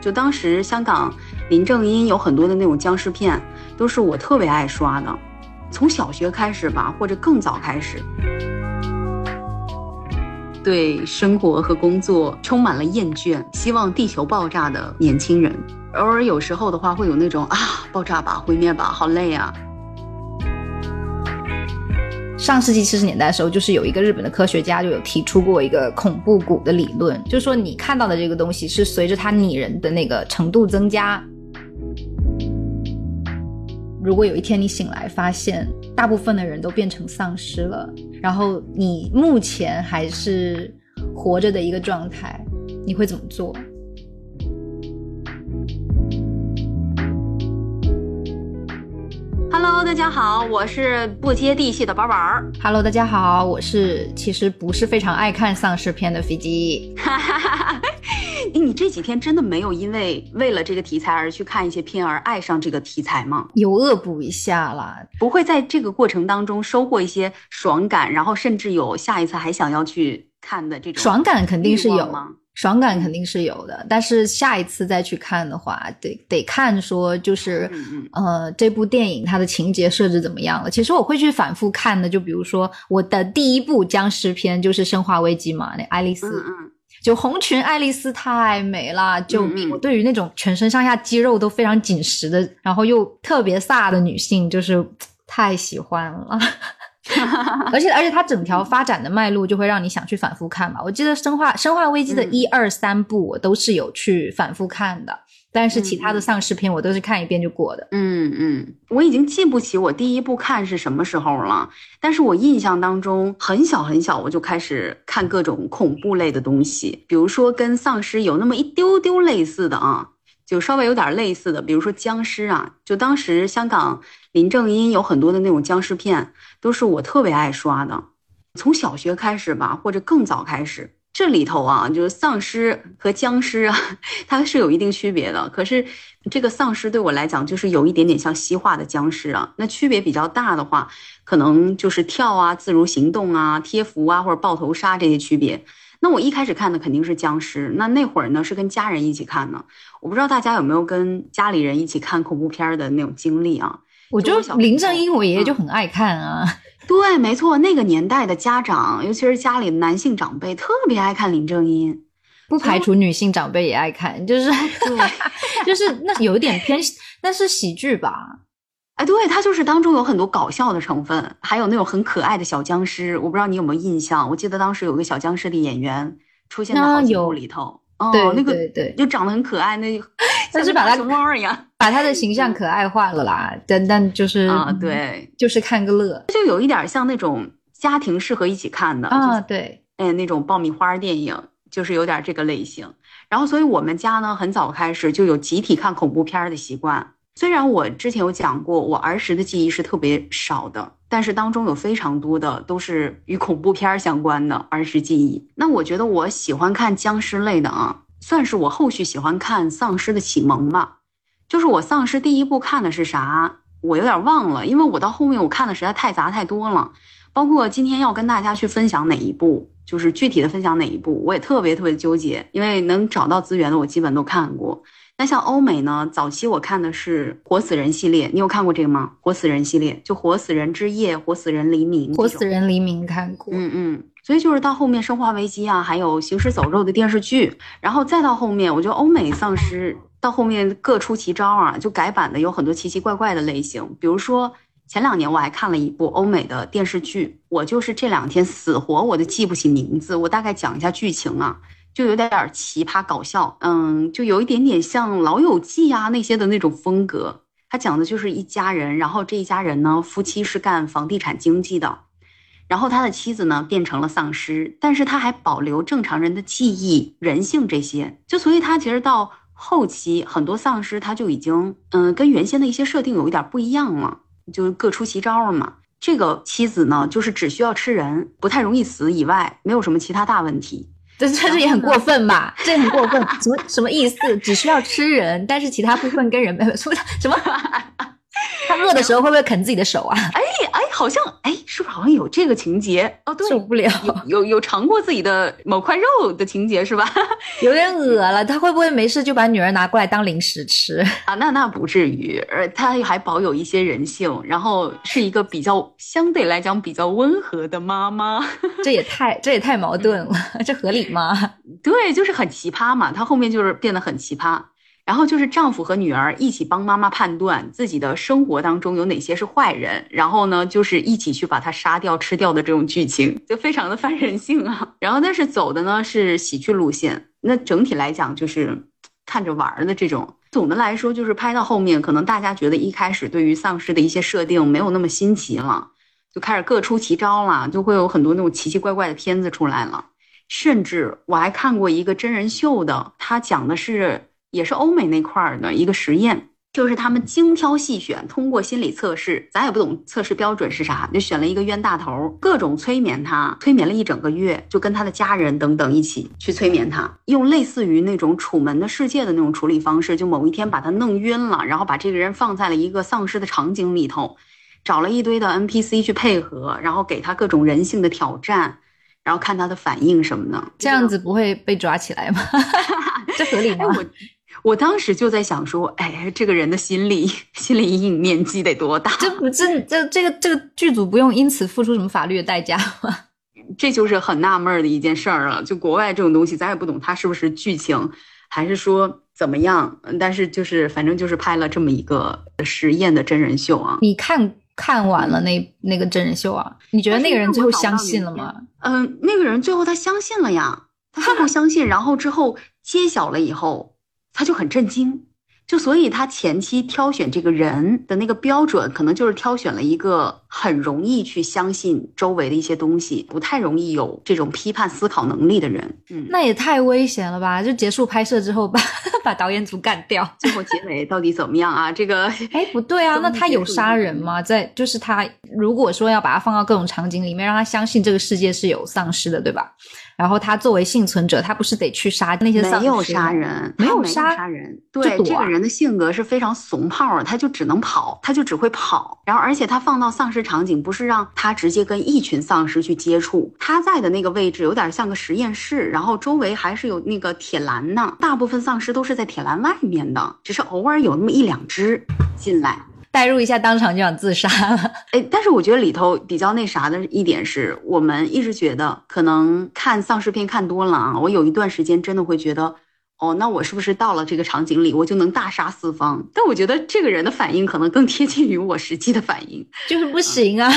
就当时香港林正英有很多的那种僵尸片，都是我特别爱刷的，从小学开始吧，或者更早开始。对生活和工作充满了厌倦，希望地球爆炸的年轻人，偶尔有时候的话会有那种啊，爆炸吧，毁灭吧，好累啊。上世纪七十年代的时候，就是有一个日本的科学家就有提出过一个恐怖谷的理论，就是说你看到的这个东西是随着它拟人的那个程度增加。如果有一天你醒来发现大部分的人都变成丧尸了，然后你目前还是活着的一个状态，你会怎么做？Hello，大家好，我是不接地气的宝宝。Hello，大家好，我是其实不是非常爱看丧尸片的飞机。你这几天真的没有因为为了这个题材而去看一些片而爱上这个题材吗？有恶补一下啦，不会在这个过程当中收获一些爽感，然后甚至有下一次还想要去看的这种爽感肯定是有吗？爽感肯定是有的，但是下一次再去看的话，得得看说就是，呃，这部电影它的情节设置怎么样了。其实我会去反复看的，就比如说我的第一部僵尸片就是《生化危机》嘛，那爱丽丝，就红裙爱丽丝太美了，救命！我对于那种全身上下肌肉都非常紧实的，然后又特别飒的女性，就是 太喜欢了。而且而且它整条发展的脉络就会让你想去反复看嘛。我记得《生化生化危机》的一二三部我都是有去反复看的，但是其他的丧尸片我都是看一遍就过的。嗯嗯，我已经记不起我第一部看是什么时候了，但是我印象当中很小很小我就开始看各种恐怖类的东西，比如说跟丧尸有那么一丢丢类似的啊。就稍微有点类似的，比如说僵尸啊，就当时香港林正英有很多的那种僵尸片，都是我特别爱刷的。从小学开始吧，或者更早开始，这里头啊，就是丧尸和僵尸啊，它是有一定区别的。可是这个丧尸对我来讲，就是有一点点像西化的僵尸啊。那区别比较大的话，可能就是跳啊、自如行动啊、贴符啊或者抱头杀这些区别。那我一开始看的肯定是僵尸，那那会儿呢是跟家人一起看的。我不知道大家有没有跟家里人一起看恐怖片的那种经历啊？我就林正英，我爷爷就很爱看啊。对，没错，那个年代的家长，尤其是家里的男性长辈，特别爱看林正英。不排除女性长辈也爱看，就是 就是那有一点偏，那是喜剧吧？哎，对，它就是当中有很多搞笑的成分，还有那种很可爱的小僵尸。我不知道你有没有印象？我记得当时有个小僵尸的演员出现在好几部里头。哦，那个对，就长得很可爱，那 但是把他熊猫一样，把他的形象可爱化了啦。但但就是啊，对，就是看个乐，就有一点像那种家庭适合一起看的啊。对，哎，那种爆米花电影就是有点这个类型。然后，所以我们家呢，很早开始就有集体看恐怖片的习惯。虽然我之前有讲过，我儿时的记忆是特别少的，但是当中有非常多的都是与恐怖片相关的儿时记忆。那我觉得我喜欢看僵尸类的啊，算是我后续喜欢看丧尸的启蒙吧。就是我丧尸第一部看的是啥，我有点忘了，因为我到后面我看的实在太杂太多了。包括今天要跟大家去分享哪一部，就是具体的分享哪一部，我也特别特别纠结，因为能找到资源的我基本都看过。那像欧美呢？早期我看的是《活死人》系列，你有看过这个吗？《活死人》系列就《活死人之夜》《活死人黎明》。活死人黎明看过，嗯嗯。所以就是到后面《生化危机》啊，还有《行尸走肉》的电视剧，然后再到后面，我觉得欧美丧尸到后面各出奇招啊，就改版的有很多奇奇怪怪的类型。比如说前两年我还看了一部欧美的电视剧，我就是这两天死活我都记不起名字，我大概讲一下剧情啊。就有点点奇葩搞笑，嗯，就有一点点像《老友记》啊那些的那种风格。他讲的就是一家人，然后这一家人呢，夫妻是干房地产经济的，然后他的妻子呢变成了丧尸，但是他还保留正常人的记忆、人性这些。就所以他其实到后期很多丧尸他就已经，嗯，跟原先的一些设定有一点不一样了，就各出奇招了嘛。这个妻子呢，就是只需要吃人，不太容易死以外，没有什么其他大问题。这这这也很过分吧？这也很过分，什么什么意思？只需要吃人，但是其他部分跟人没有什么什么。他饿的时候会不会啃自己的手啊？哎哎，好像哎，是不是好像有这个情节？哦，对，受不了，有有有尝过自己的某块肉的情节是吧？有点恶了。他会不会没事就把女儿拿过来当零食吃啊？那那不至于，而他还保有一些人性，然后是一个比较相对来讲比较温和的妈妈。这也太这也太矛盾了，这合理吗？对，就是很奇葩嘛。他后面就是变得很奇葩。然后就是丈夫和女儿一起帮妈妈判断自己的生活当中有哪些是坏人，然后呢，就是一起去把他杀掉、吃掉的这种剧情，就非常的反人性啊。然后但是走的呢是喜剧路线，那整体来讲就是看着玩的这种。总的来说就是拍到后面，可能大家觉得一开始对于丧尸的一些设定没有那么新奇了，就开始各出奇招了，就会有很多那种奇奇怪怪的片子出来了。甚至我还看过一个真人秀的，他讲的是。也是欧美那块儿的一个实验，就是他们精挑细选，通过心理测试，咱也不懂测试标准是啥，就选了一个冤大头，各种催眠他，催眠了一整个月，就跟他的家人等等一起去催眠他，用类似于那种《楚门的世界》的那种处理方式，就某一天把他弄晕了，然后把这个人放在了一个丧尸的场景里头，找了一堆的 NPC 去配合，然后给他各种人性的挑战，然后看他的反应什么的，这样子不会被抓起来吗？这合理吗？我当时就在想说，哎，这个人的心理心理阴影面积得多大？这不这这这个这个剧组不用因此付出什么法律的代价吗？这就是很纳闷的一件事儿了。就国外这种东西，咱也不懂它是不是剧情，还是说怎么样？但是就是反正就是拍了这么一个实验的真人秀啊。你看看完了那那个真人秀啊？你觉得那个人最后相信了吗？嗯，那个人最后他相信了呀，他最后相信，然后之后揭晓了以后。他就很震惊，就所以他前期挑选这个人的那个标准，可能就是挑选了一个很容易去相信周围的一些东西，不太容易有这种批判思考能力的人。嗯，那也太危险了吧！就结束拍摄之后，把 把导演组干掉，最后结尾到底怎么样啊？这个，哎，不对啊，那他有杀人吗？在就是他如果说要把他放到各种场景里面，让他相信这个世界是有丧尸的，对吧？然后他作为幸存者，他不是得去杀那些丧尸？没有杀人，没有杀人。对，这个人的性格是非常怂炮，他就只能跑，他就只会跑。然后，而且他放到丧尸场景，不是让他直接跟一群丧尸去接触，他在的那个位置有点像个实验室，然后周围还是有那个铁栏呢。大部分丧尸都是在铁栏外面的，只是偶尔有那么一两只进来。代入一下，当场就想自杀了。哎，但是我觉得里头比较那啥的一点是，我们一直觉得可能看丧尸片看多了啊，我有一段时间真的会觉得，哦，那我是不是到了这个场景里，我就能大杀四方？但我觉得这个人的反应可能更贴近于我实际的反应，就是不行啊，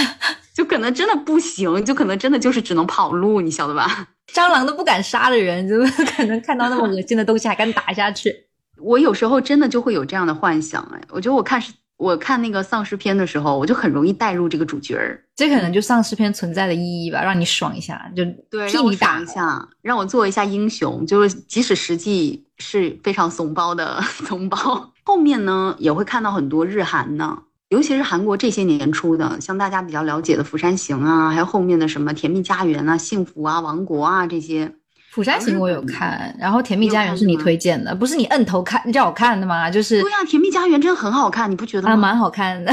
就可能真的不行，就可能真的就是只能跑路，你晓得吧？蟑螂都不敢杀的人，怎么 可能看到那么恶心的东西还敢打下去？我有时候真的就会有这样的幻想，哎，我觉得我看是。我看那个丧尸片的时候，我就很容易带入这个主角儿，这可能就丧尸片存在的意义吧，让你爽一下，就对，替你打一下，让我做一下英雄，就是即使实际是非常怂包的 怂包。后面呢，也会看到很多日韩呢，尤其是韩国这些年出的，像大家比较了解的《釜山行》啊，还有后面的什么《甜蜜家园》啊、《幸福啊》、《王国啊》这些。釜山行我有看，然后甜蜜家园是你推荐的，不是你摁头看你叫我看的吗？就是对呀，甜蜜家园真的很好看，你不觉得吗？啊蛮好看的，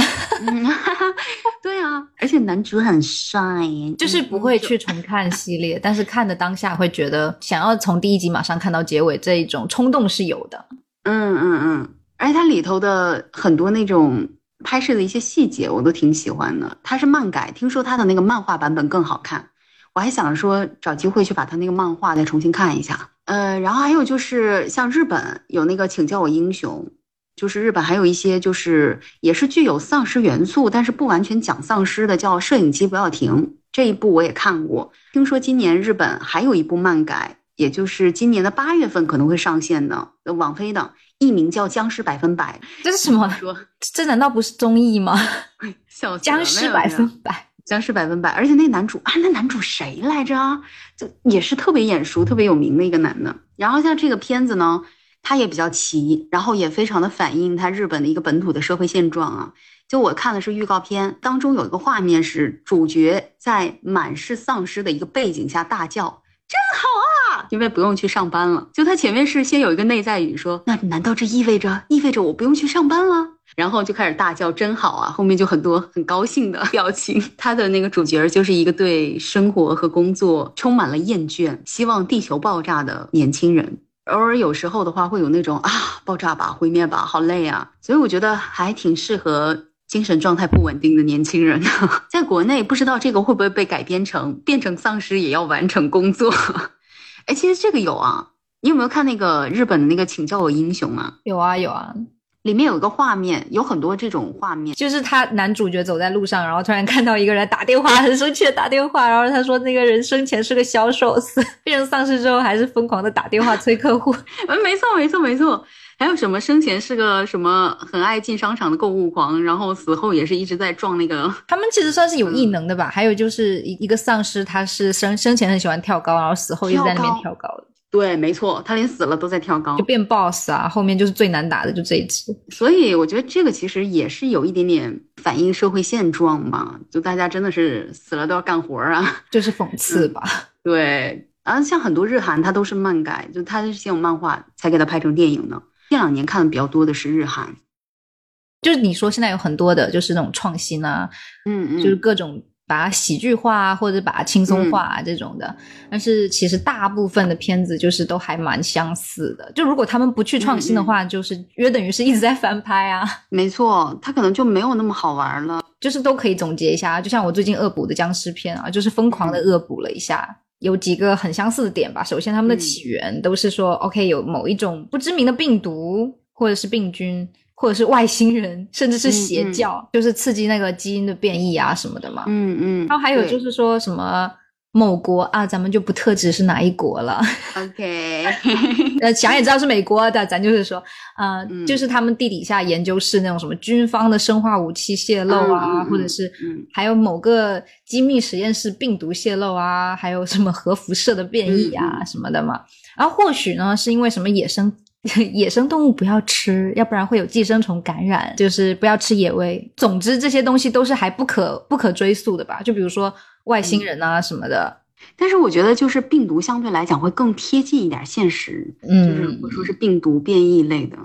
对啊，而且男主很帅，就是不会去重看系列，但是看的当下会觉得想要从第一集马上看到结尾这一种冲动是有的。嗯嗯嗯，而且它里头的很多那种拍摄的一些细节我都挺喜欢的。它是漫改，听说它的那个漫画版本更好看。我还想着说找机会去把他那个漫画再重新看一下，呃，然后还有就是像日本有那个请叫我英雄，就是日本还有一些就是也是具有丧尸元素，但是不完全讲丧尸的，叫摄影机不要停这一部我也看过。听说今年日本还有一部漫改，也就是今年的八月份可能会上线的，网飞的，艺名叫僵尸百分百。这是什么？说这难道不是综艺吗？僵尸百分百。僵尸百分百，而且那男主啊，那男主谁来着？就也是特别眼熟、特别有名的一个男的。然后像这个片子呢，它也比较奇，然后也非常的反映他日本的一个本土的社会现状啊。就我看的是预告片当中有一个画面，是主角在满是丧尸的一个背景下大叫：“真好啊！”，因为不用去上班了。就他前面是先有一个内在语说，那难道这意味着意味着我不用去上班了？然后就开始大叫真好啊，后面就很多很高兴的 表情。他的那个主角就是一个对生活和工作充满了厌倦，希望地球爆炸的年轻人。偶尔有时候的话会有那种啊，爆炸吧，毁灭吧，好累啊。所以我觉得还挺适合精神状态不稳定的年轻人的。在国内不知道这个会不会被改编成变成丧尸也要完成工作。哎，其实这个有啊，你有没有看那个日本的那个请叫我英雄啊？有啊有啊。里面有一个画面，有很多这种画面，就是他男主角走在路上，然后突然看到一个人打电话，很生气的打电话，然后他说那个人生前是个销售，死 变成丧尸之后还是疯狂的打电话催客户。嗯，没错没错没错。还有什么生前是个什么很爱进商场的购物狂，然后死后也是一直在撞那个。他们其实算是有异能的吧？还有就是一一个丧尸，他是生生前很喜欢跳高，然后死后一直在那边跳高的。对，没错，他连死了都在跳高，就变 boss 啊！后面就是最难打的，就这一只。所以我觉得这个其实也是有一点点反映社会现状嘛，就大家真的是死了都要干活啊，就是讽 刺吧。对，啊，像很多日韩，它都是漫改，就它是先有漫画才给它拍成电影的。这两年看的比较多的是日韩，就是你说现在有很多的，就是那种创新啊，嗯嗯，就是各种。把它喜剧化或者把它轻松化啊这种的，但是其实大部分的片子就是都还蛮相似的。就如果他们不去创新的话，就是约等于是一直在翻拍啊。没错，它可能就没有那么好玩了。就是都可以总结一下，就像我最近恶补的僵尸片啊，就是疯狂的恶补了一下，有几个很相似的点吧。首先，他们的起源都是说，OK，有某一种不知名的病毒或者是病菌。或者是外星人，甚至是邪教，就是刺激那个基因的变异啊什么的嘛。嗯嗯。然后还有就是说什么某国啊，咱们就不特指是哪一国了。OK。呃，想也知道是美国的，咱就是说，呃，就是他们地底下研究室那种什么军方的生化武器泄露啊，或者是还有某个机密实验室病毒泄露啊，还有什么核辐射的变异啊什么的嘛。然后或许呢，是因为什么野生。野生动物不要吃，要不然会有寄生虫感染。就是不要吃野味。总之这些东西都是还不可不可追溯的吧？就比如说外星人啊什么的。但是我觉得就是病毒相对来讲会更贴近一点现实。嗯，就是或者说是病毒变异类的。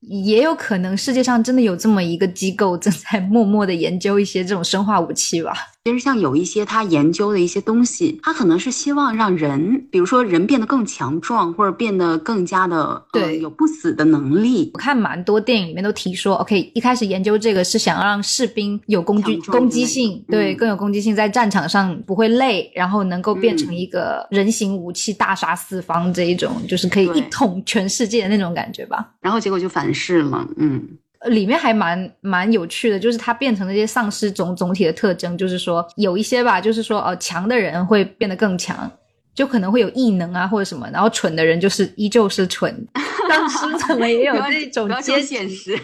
也有可能世界上真的有这么一个机构正在默默的研究一些这种生化武器吧。其实像有一些他研究的一些东西，他可能是希望让人，比如说人变得更强壮，或者变得更加的对有不死的能力。我看蛮多电影里面都提说，OK，一开始研究这个是想让士兵有攻击攻击性，对更有攻击性，在战场上不会累，然后能够变成一个人形武器，大杀四方这一种，就是可以一统全世界的那种感觉吧。然后结果就反噬了，嗯。里面还蛮蛮有趣的，就是它变成那些丧尸总总体的特征，就是说有一些吧，就是说哦，强的人会变得更强。就可能会有异能啊，或者什么，然后蠢的人就是依旧是蠢，当时怎么也有这种接现实，对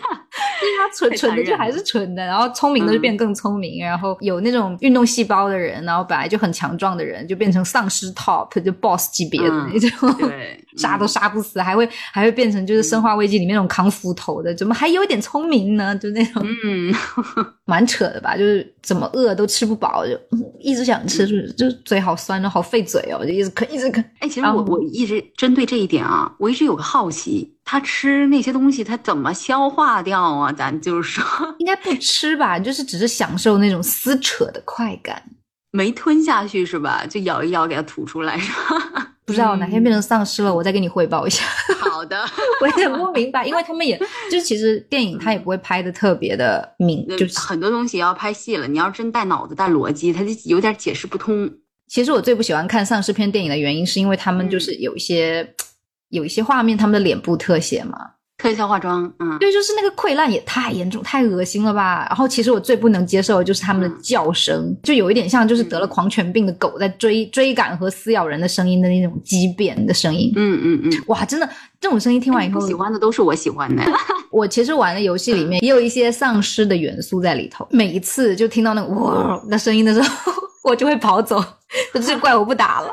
他蠢蠢的就还是蠢的，然后聪明的就变更聪明，然后有那种运动细胞的人，然后本来就很强壮的人，就变成丧尸 top 就 boss 级别的那种，对，杀都杀不死，还会还会变成就是生化危机里面那种扛斧头的，怎么还有点聪明呢？就那种，嗯，蛮扯的吧？就是怎么饿都吃不饱，就一直想吃，就嘴好酸哦，好费嘴哦，就。一直啃一直啃哎，其实我我一直针对这一点啊，我一直有个好奇，他吃那些东西他怎么消化掉啊？咱就是说，应该不吃吧，就是只是享受那种撕扯的快感，没吞下去是吧？就咬一咬给它吐出来是吧？不知道哪天变成丧尸了，我再给你汇报一下。好的，我也不明白，因为他们也就是其实电影他也不会拍的特别的明，就是很多东西要拍戏了，你要真带脑子带逻辑，他就有点解释不通。其实我最不喜欢看丧尸片电影的原因，是因为他们就是有一些有一些画面，他们的脸部特写嘛，特效化妆，嗯，对，就是那个溃烂也太严重、太恶心了吧。然后其实我最不能接受的就是他们的叫声，就有一点像就是得了狂犬病的狗在追追赶和撕咬人的声音的那种畸变的声音。嗯嗯嗯，哇，真的这种声音听完以后，喜欢的都是我喜欢的。我其实玩的游戏里面也有一些丧尸的元素在里头，每一次就听到那个哇那声音的时候。我就会跑走，这怪我不打了。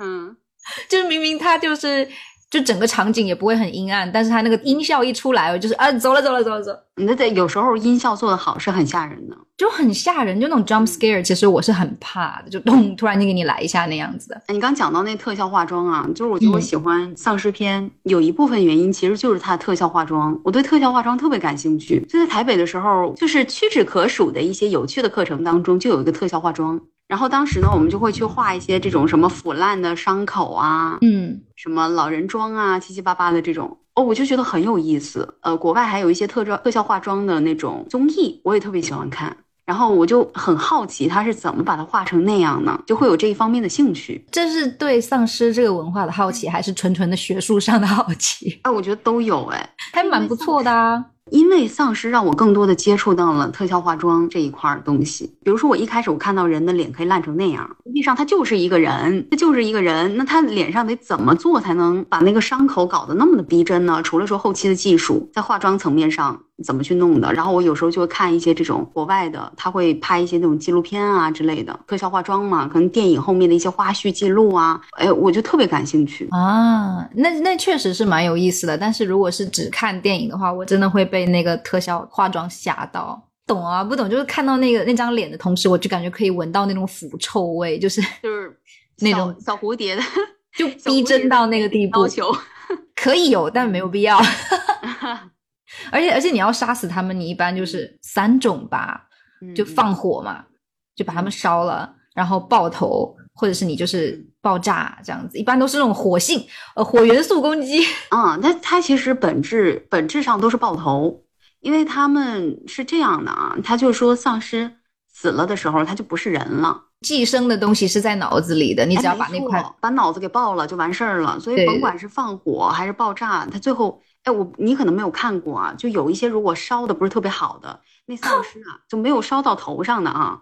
嗯，就是明明他就是就整个场景也不会很阴暗，但是它那个音效一出来，就是啊，走了走了走了走，那得有时候音效做的好是很吓人的，就很吓人，就那种 jump scare，其实我是很怕的，就咚，突然间给你来一下那样子的。你刚讲到那特效化妆啊，就是我觉得我喜欢丧尸片，有一部分原因其实就是它的特效化妆，我对特效化妆特别感兴趣。就在台北的时候，就是屈指可数的一些有趣的课程当中，就有一个特效化妆。然后当时呢，我们就会去画一些这种什么腐烂的伤口啊，嗯，什么老人妆啊，七七八八的这种，哦，我就觉得很有意思。呃，国外还有一些特妆特效化妆的那种综艺，我也特别喜欢看。然后我就很好奇，他是怎么把它画成那样呢？就会有这一方面的兴趣。这是对丧尸这个文化的好奇，还是纯纯的学术上的好奇？啊，我觉得都有，哎，还蛮不错的啊。因为丧尸让我更多的接触到了特效化妆这一块东西。比如说，我一开始我看到人的脸可以烂成那样，实际上他就是一个人，他就是一个人。那他脸上得怎么做才能把那个伤口搞得那么的逼真呢？除了说后期的技术，在化妆层面上怎么去弄的？然后我有时候就会看一些这种国外的，他会拍一些那种纪录片啊之类的特效化妆嘛，可能电影后面的一些花絮记录啊，哎，我就特别感兴趣啊。那那确实是蛮有意思的。但是如果是只看电影的话，我真的会被。那个特效化妆吓到，懂啊？不懂就是看到那个那张脸的同时，我就感觉可以闻到那种腐臭味，就是就是 那种小蝴蝶的，就逼真到那个地步。要求 可以有，但没有必要。而且而且你要杀死他们，你一般就是三种吧，就放火嘛，就把他们烧了，然后爆头，或者是你就是爆炸这样子，一般都是那种火性呃火元素攻击。嗯，它它其实本质本质上都是爆头，因为他们是这样的啊，他就说丧尸死了的时候，他就不是人了，寄生的东西是在脑子里的，你只要把那块把脑子给爆了就完事儿了。所以甭管是放火还是爆炸，它最后哎我你可能没有看过啊，就有一些如果烧的不是特别好的那丧尸啊，就没有烧到头上的啊。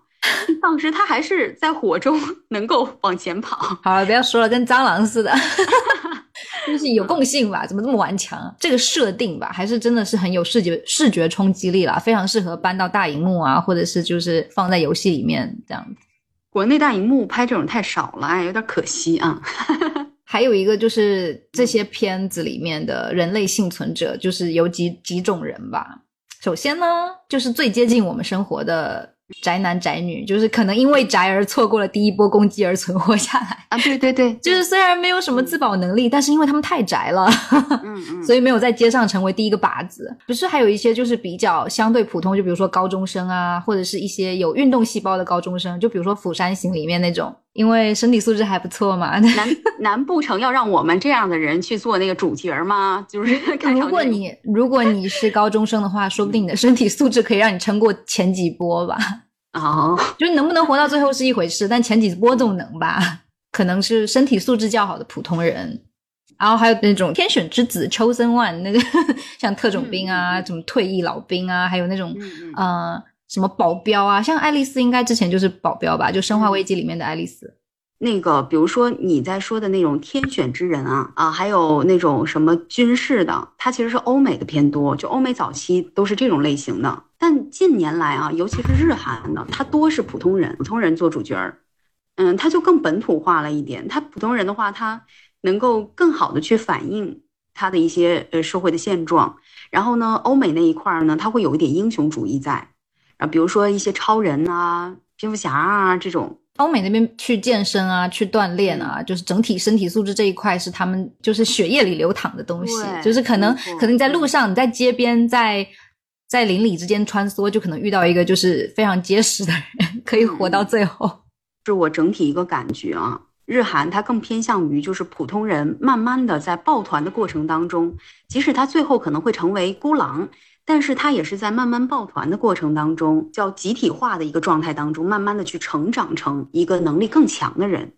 丧尸它还是在火中能够往前跑。好了，不要说了，跟蟑螂似的，就是有共性吧？怎么这么顽强？这个设定吧，还是真的是很有视觉视觉冲击力了，非常适合搬到大荧幕啊，或者是就是放在游戏里面这样子。国内大荧幕拍这种太少了，哎，有点可惜啊。还有一个就是这些片子里面的人类幸存者，就是有几几种人吧。首先呢，就是最接近我们生活的。宅男宅女就是可能因为宅而错过了第一波攻击而存活下来啊！对对对，就是虽然没有什么自保能力，但是因为他们太宅了，嗯嗯，所以没有在街上成为第一个靶子。不是还有一些就是比较相对普通，就比如说高中生啊，或者是一些有运动细胞的高中生，就比如说《釜山行》里面那种。因为身体素质还不错嘛，难难不成要让我们这样的人去做那个主角吗？就是 如果你如果你是高中生的话，说不定你的身体素质可以让你撑过前几波吧。哦，就是能不能活到最后是一回事，但前几波总能吧？可能是身体素质较好的普通人，然后还有那种天选之子 chosen one，那个像特种兵啊，什么退役老兵啊，还有那种呃。什么保镖啊？像爱丽丝应该之前就是保镖吧？就《生化危机》里面的爱丽丝。那个，比如说你在说的那种天选之人啊啊，还有那种什么军事的，它其实是欧美的偏多。就欧美早期都是这种类型的，但近年来啊，尤其是日韩的，它多是普通人，普通人做主角儿。嗯，它就更本土化了一点。他普通人的话，他能够更好的去反映他的一些呃社会的现状。然后呢，欧美那一块儿呢，他会有一点英雄主义在。啊，比如说一些超人啊、蝙蝠侠啊这种，欧美那边去健身啊、去锻炼啊，就是整体身体素质这一块是他们就是血液里流淌的东西，就是可能可能你在路上、你在街边、在在邻里之间穿梭，就可能遇到一个就是非常结实的人，可以活到最后。是我整体一个感觉啊，日韩它更偏向于就是普通人慢慢的在抱团的过程当中，即使他最后可能会成为孤狼。但是他也是在慢慢抱团的过程当中，叫集体化的一个状态当中，慢慢的去成长成一个能力更强的人。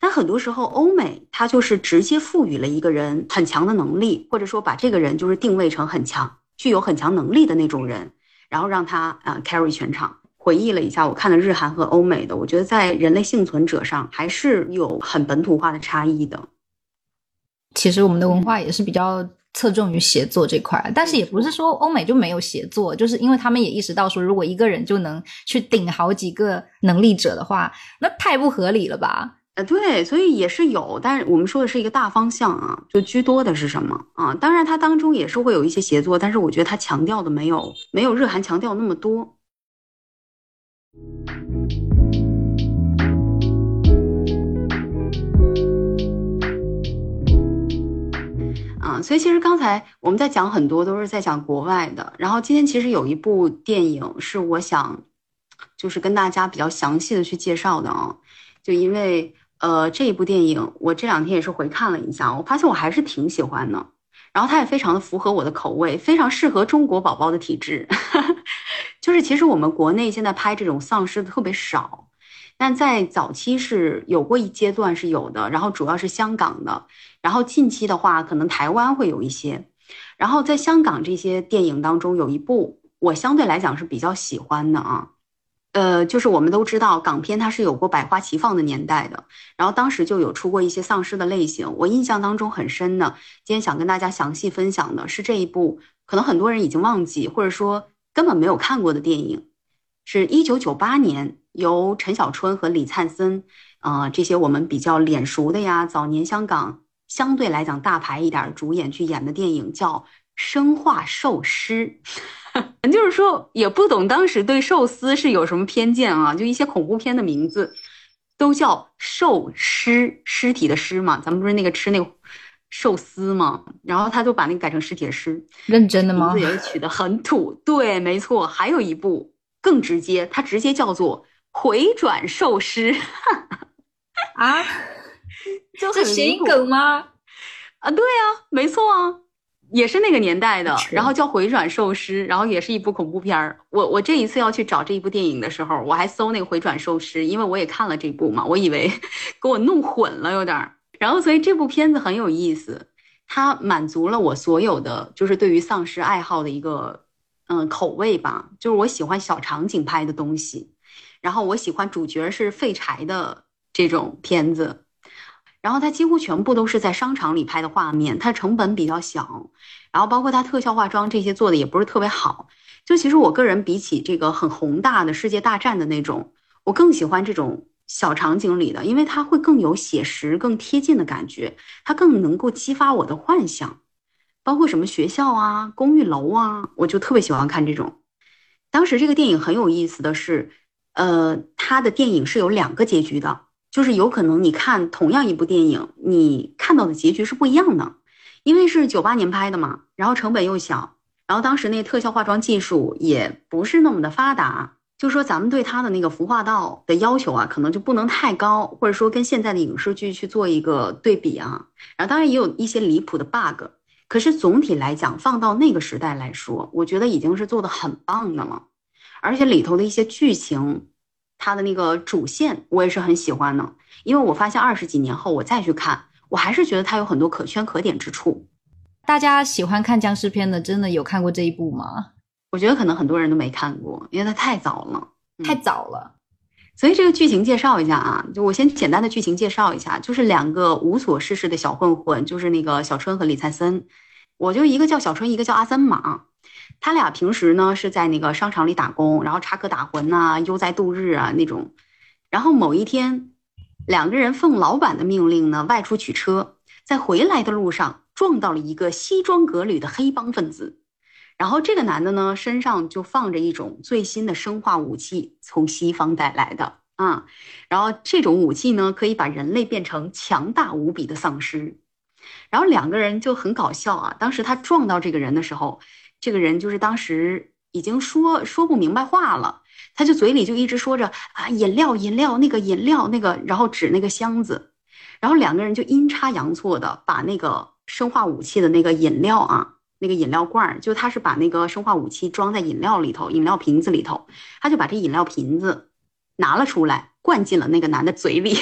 但很多时候，欧美他就是直接赋予了一个人很强的能力，或者说把这个人就是定位成很强、具有很强能力的那种人，然后让他啊 carry 全场。回忆了一下，我看了日韩和欧美的，我觉得在人类幸存者上还是有很本土化的差异的。其实我们的文化也是比较。侧重于协作这块，但是也不是说欧美就没有协作，就是因为他们也意识到说，如果一个人就能去顶好几个能力者的话，那太不合理了吧？呃，对，所以也是有，但是我们说的是一个大方向啊，就居多的是什么啊？当然，它当中也是会有一些协作，但是我觉得它强调的没有没有日韩强调那么多。所以其实刚才我们在讲很多都是在讲国外的，然后今天其实有一部电影是我想就是跟大家比较详细的去介绍的啊，就因为。呃，这一部电影我这两天也是回看了一下，我发现我还是挺喜欢的。然后它也非常的符合我的口味，非常适合中国宝宝的体质。就是其实我们国内现在拍这种丧尸的特别少，但在早期是有过一阶段是有的。然后主要是香港的，然后近期的话可能台湾会有一些。然后在香港这些电影当中，有一部我相对来讲是比较喜欢的啊。呃，就是我们都知道港片它是有过百花齐放的年代的，然后当时就有出过一些丧尸的类型。我印象当中很深的，今天想跟大家详细分享的是这一部，可能很多人已经忘记或者说根本没有看过的电影，是一九九八年由陈小春和李灿森，啊这些我们比较脸熟的呀，早年香港相对来讲大牌一点主演去演的电影叫《生化寿尸》。就是说，也不懂当时对寿司是有什么偏见啊？就一些恐怖片的名字，都叫寿尸，尸体的尸嘛。咱们不是那个吃那个寿司嘛？然后他就把那个改成尸体的尸。认真的吗？名字也是取得很土。对，没错。还有一部更直接，它直接叫做回转寿司。啊？这谐音梗吗？啊，对啊，没错啊。也是那个年代的，然后叫《回转寿司》，然后也是一部恐怖片儿。我我这一次要去找这一部电影的时候，我还搜那个《回转寿司》，因为我也看了这部嘛，我以为 给我弄混了有点儿。然后所以这部片子很有意思，它满足了我所有的就是对于丧尸爱好的一个嗯口味吧，就是我喜欢小场景拍的东西，然后我喜欢主角是废柴的这种片子。然后它几乎全部都是在商场里拍的画面，它成本比较小，然后包括它特效化妆这些做的也不是特别好。就其实我个人比起这个很宏大的世界大战的那种，我更喜欢这种小场景里的，因为它会更有写实、更贴近的感觉，它更能够激发我的幻想。包括什么学校啊、公寓楼啊，我就特别喜欢看这种。当时这个电影很有意思的是，呃，它的电影是有两个结局的。就是有可能你看同样一部电影，你看到的结局是不一样的，因为是九八年拍的嘛，然后成本又小，然后当时那特效化妆技术也不是那么的发达，就说咱们对它的那个服化道的要求啊，可能就不能太高，或者说跟现在的影视剧去做一个对比啊，然后当然也有一些离谱的 bug，可是总体来讲，放到那个时代来说，我觉得已经是做的很棒的了，而且里头的一些剧情。它的那个主线我也是很喜欢的，因为我发现二十几年后我再去看，我还是觉得它有很多可圈可点之处。大家喜欢看僵尸片的，真的有看过这一部吗？我觉得可能很多人都没看过，因为它太早了，太早了。所以这个剧情介绍一下啊，就我先简单的剧情介绍一下，就是两个无所事事的小混混，就是那个小春和李灿森，我就一个叫小春，一个叫阿森嘛。他俩平时呢是在那个商场里打工，然后插科打诨呐，悠哉度日啊那种。然后某一天，两个人奉老板的命令呢外出取车，在回来的路上撞到了一个西装革履的黑帮分子。然后这个男的呢身上就放着一种最新的生化武器，从西方带来的啊。然后这种武器呢可以把人类变成强大无比的丧尸。然后两个人就很搞笑啊，当时他撞到这个人的时候。这个人就是当时已经说说不明白话了，他就嘴里就一直说着啊饮料饮料那个饮料那个，然后指那个箱子，然后两个人就阴差阳错的把那个生化武器的那个饮料啊那个饮料罐儿，就他是把那个生化武器装在饮料里头饮料瓶子里头，他就把这饮料瓶子拿了出来灌进了那个男的嘴里，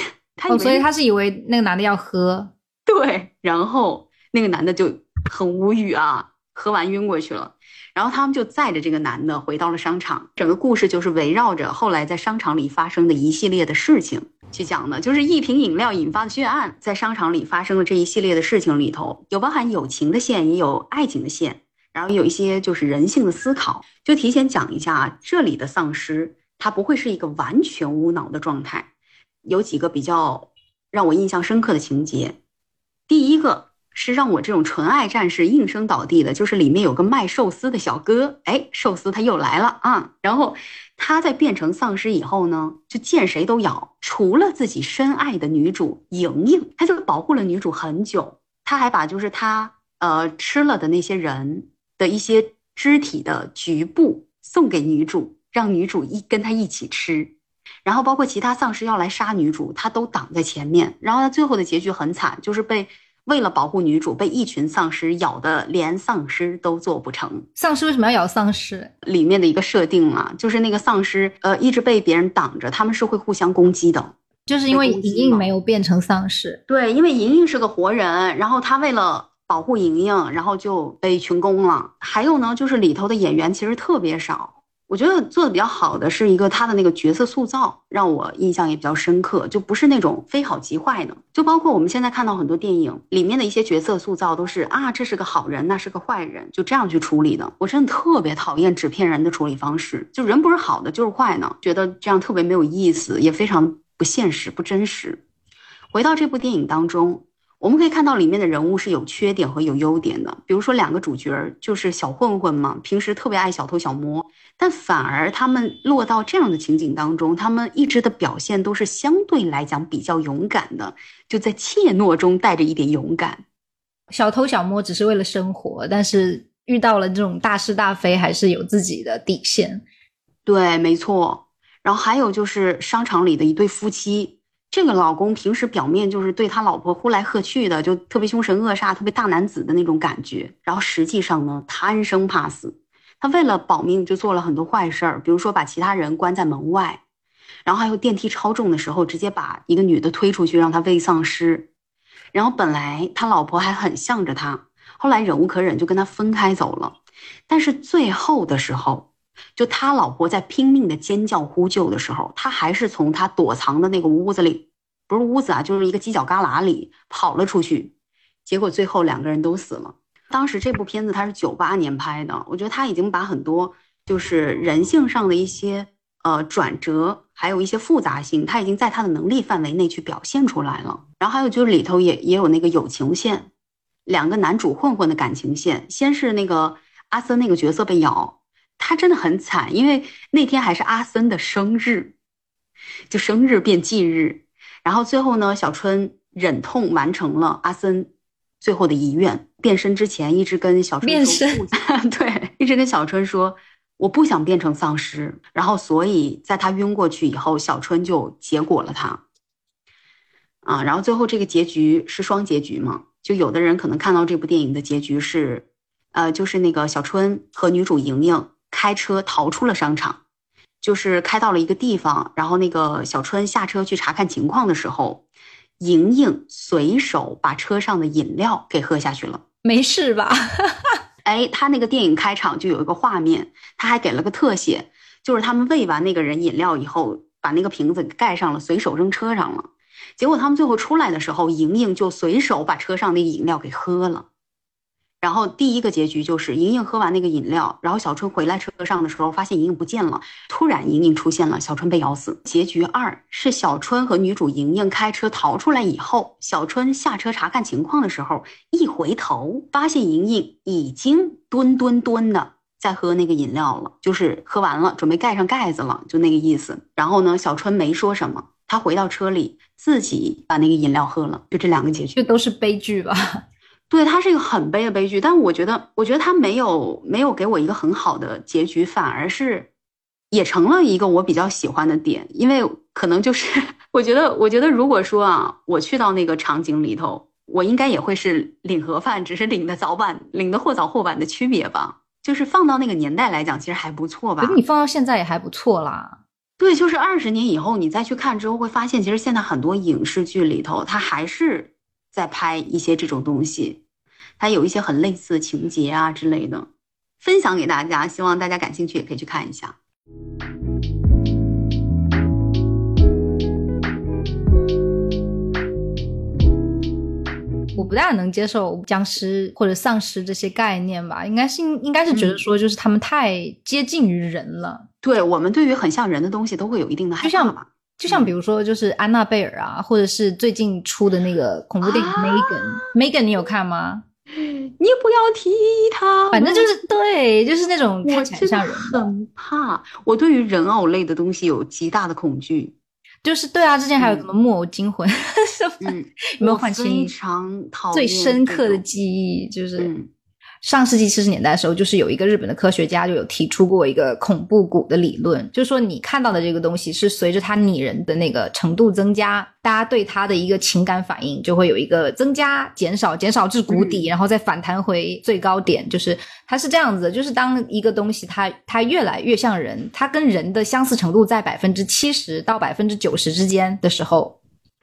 哦，所以他是以为那个男的要喝，对，然后那个男的就很无语啊。喝完晕过去了，然后他们就载着这个男的回到了商场。整个故事就是围绕着后来在商场里发生的一系列的事情去讲的，就是一瓶饮料引发的血案，在商场里发生的这一系列的事情里头，有包含友情的线，也有爱情的线，然后有一些就是人性的思考。就提前讲一下啊，这里的丧尸它不会是一个完全无脑的状态，有几个比较。让我印象深刻的情节。第一个是让我这种纯爱战士应声倒地的，就是里面有个卖寿司的小哥，哎，寿司他又来了啊！然后他在变成丧尸以后呢，就见谁都咬，除了自己深爱的女主莹莹，他就保护了女主很久。他还把就是他呃吃了的那些人的一些肢体的局部送给女主，让女主一跟他一起吃。然后包括其他丧尸要来杀女主，他都挡在前面。然后他最后的结局很惨，就是被为了保护女主，被一群丧尸咬的连丧尸都做不成。丧尸为什么要咬丧尸？里面的一个设定啊，就是那个丧尸呃一直被别人挡着，他们是会互相攻击的。就是因为莹莹没有变成丧尸。对，因为莹莹是个活人，然后他为了保护莹莹，然后就被群攻了。还有呢，就是里头的演员其实特别少。我觉得做的比较好的是一个他的那个角色塑造，让我印象也比较深刻，就不是那种非好即坏的。就包括我们现在看到很多电影里面的一些角色塑造，都是啊，这是个好人，那是个坏人，就这样去处理的。我真的特别讨厌纸片人的处理方式，就人不是好的就是坏呢，觉得这样特别没有意思，也非常不现实、不真实。回到这部电影当中。我们可以看到里面的人物是有缺点和有优点的，比如说两个主角就是小混混嘛，平时特别爱小偷小摸，但反而他们落到这样的情景当中，他们一直的表现都是相对来讲比较勇敢的，就在怯懦中带着一点勇敢。小偷小摸只是为了生活，但是遇到了这种大是大非，还是有自己的底线。对，没错。然后还有就是商场里的一对夫妻。这个老公平时表面就是对他老婆呼来喝去的，就特别凶神恶煞、特别大男子的那种感觉。然后实际上呢，贪生怕死，他为了保命就做了很多坏事儿，比如说把其他人关在门外，然后还有电梯超重的时候直接把一个女的推出去让她喂丧尸。然后本来他老婆还很向着他，后来忍无可忍就跟他分开走了。但是最后的时候。就他老婆在拼命的尖叫呼救的时候，他还是从他躲藏的那个屋子里，不是屋子啊，就是一个犄角旮旯里跑了出去。结果最后两个人都死了。当时这部片子他是九八年拍的，我觉得他已经把很多就是人性上的一些呃转折，还有一些复杂性，他已经在他的能力范围内去表现出来了。然后还有就是里头也也有那个友情线，两个男主混混的感情线。先是那个阿森那个角色被咬。他真的很惨，因为那天还是阿森的生日，就生日变忌日，然后最后呢，小春忍痛完成了阿森最后的遗愿。变身之前一直跟小春变身，对，一直跟小春说我不想变成丧尸。然后所以在他晕过去以后，小春就结果了他。啊，然后最后这个结局是双结局嘛？就有的人可能看到这部电影的结局是，呃，就是那个小春和女主莹莹。开车逃出了商场，就是开到了一个地方，然后那个小春下车去查看情况的时候，莹莹随手把车上的饮料给喝下去了，没事吧？哎，他那个电影开场就有一个画面，他还给了个特写，就是他们喂完那个人饮料以后，把那个瓶子盖上了，随手扔车上了。结果他们最后出来的时候，莹莹就随手把车上那个饮料给喝了。然后第一个结局就是莹莹喝完那个饮料，然后小春回来车上的时候发现莹莹不见了，突然莹莹出现了，小春被咬死。结局二是小春和女主莹莹开车逃出来以后，小春下车查看情况的时候，一回头发现莹莹已经吨吨吨的在喝那个饮料了，就是喝完了准备盖上盖子了，就那个意思。然后呢，小春没说什么，他回到车里自己把那个饮料喝了，就这两个结局，这都是悲剧吧。对，它是一个很悲的悲剧，但我觉得，我觉得它没有没有给我一个很好的结局，反而是也成了一个我比较喜欢的点，因为可能就是 我觉得，我觉得如果说啊，我去到那个场景里头，我应该也会是领盒饭，只是领的早晚，领的或早或晚的区别吧。就是放到那个年代来讲，其实还不错吧。你放到现在也还不错啦。对，就是二十年以后你再去看之后，会发现其实现在很多影视剧里头，它还是。在拍一些这种东西，它有一些很类似的情节啊之类的，分享给大家，希望大家感兴趣也可以去看一下。我不大能接受僵尸或者丧尸这些概念吧，应该是应该是觉得说就是他们太接近于人了。对我们对于很像人的东西都会有一定的害怕吧。就像比如说，就是安娜贝尔啊，或者是最近出的那个恐怖电影《Megan》，Megan 你有看吗？你不要提他，反正就是对，就是那种看起来像人，很怕。我对于人偶类的东西有极大的恐惧。就是对啊，之前还有什么《木偶惊魂》，嗯，有没有唤起非常讨最深刻的记忆？就是。上世纪七十年代的时候，就是有一个日本的科学家就有提出过一个恐怖谷的理论，就是说你看到的这个东西是随着它拟人的那个程度增加，大家对它的一个情感反应就会有一个增加、减少、减少至谷底，然后再反弹回最高点。就是它是这样子，就是当一个东西它它越来越像人，它跟人的相似程度在百分之七十到百分之九十之间的时候。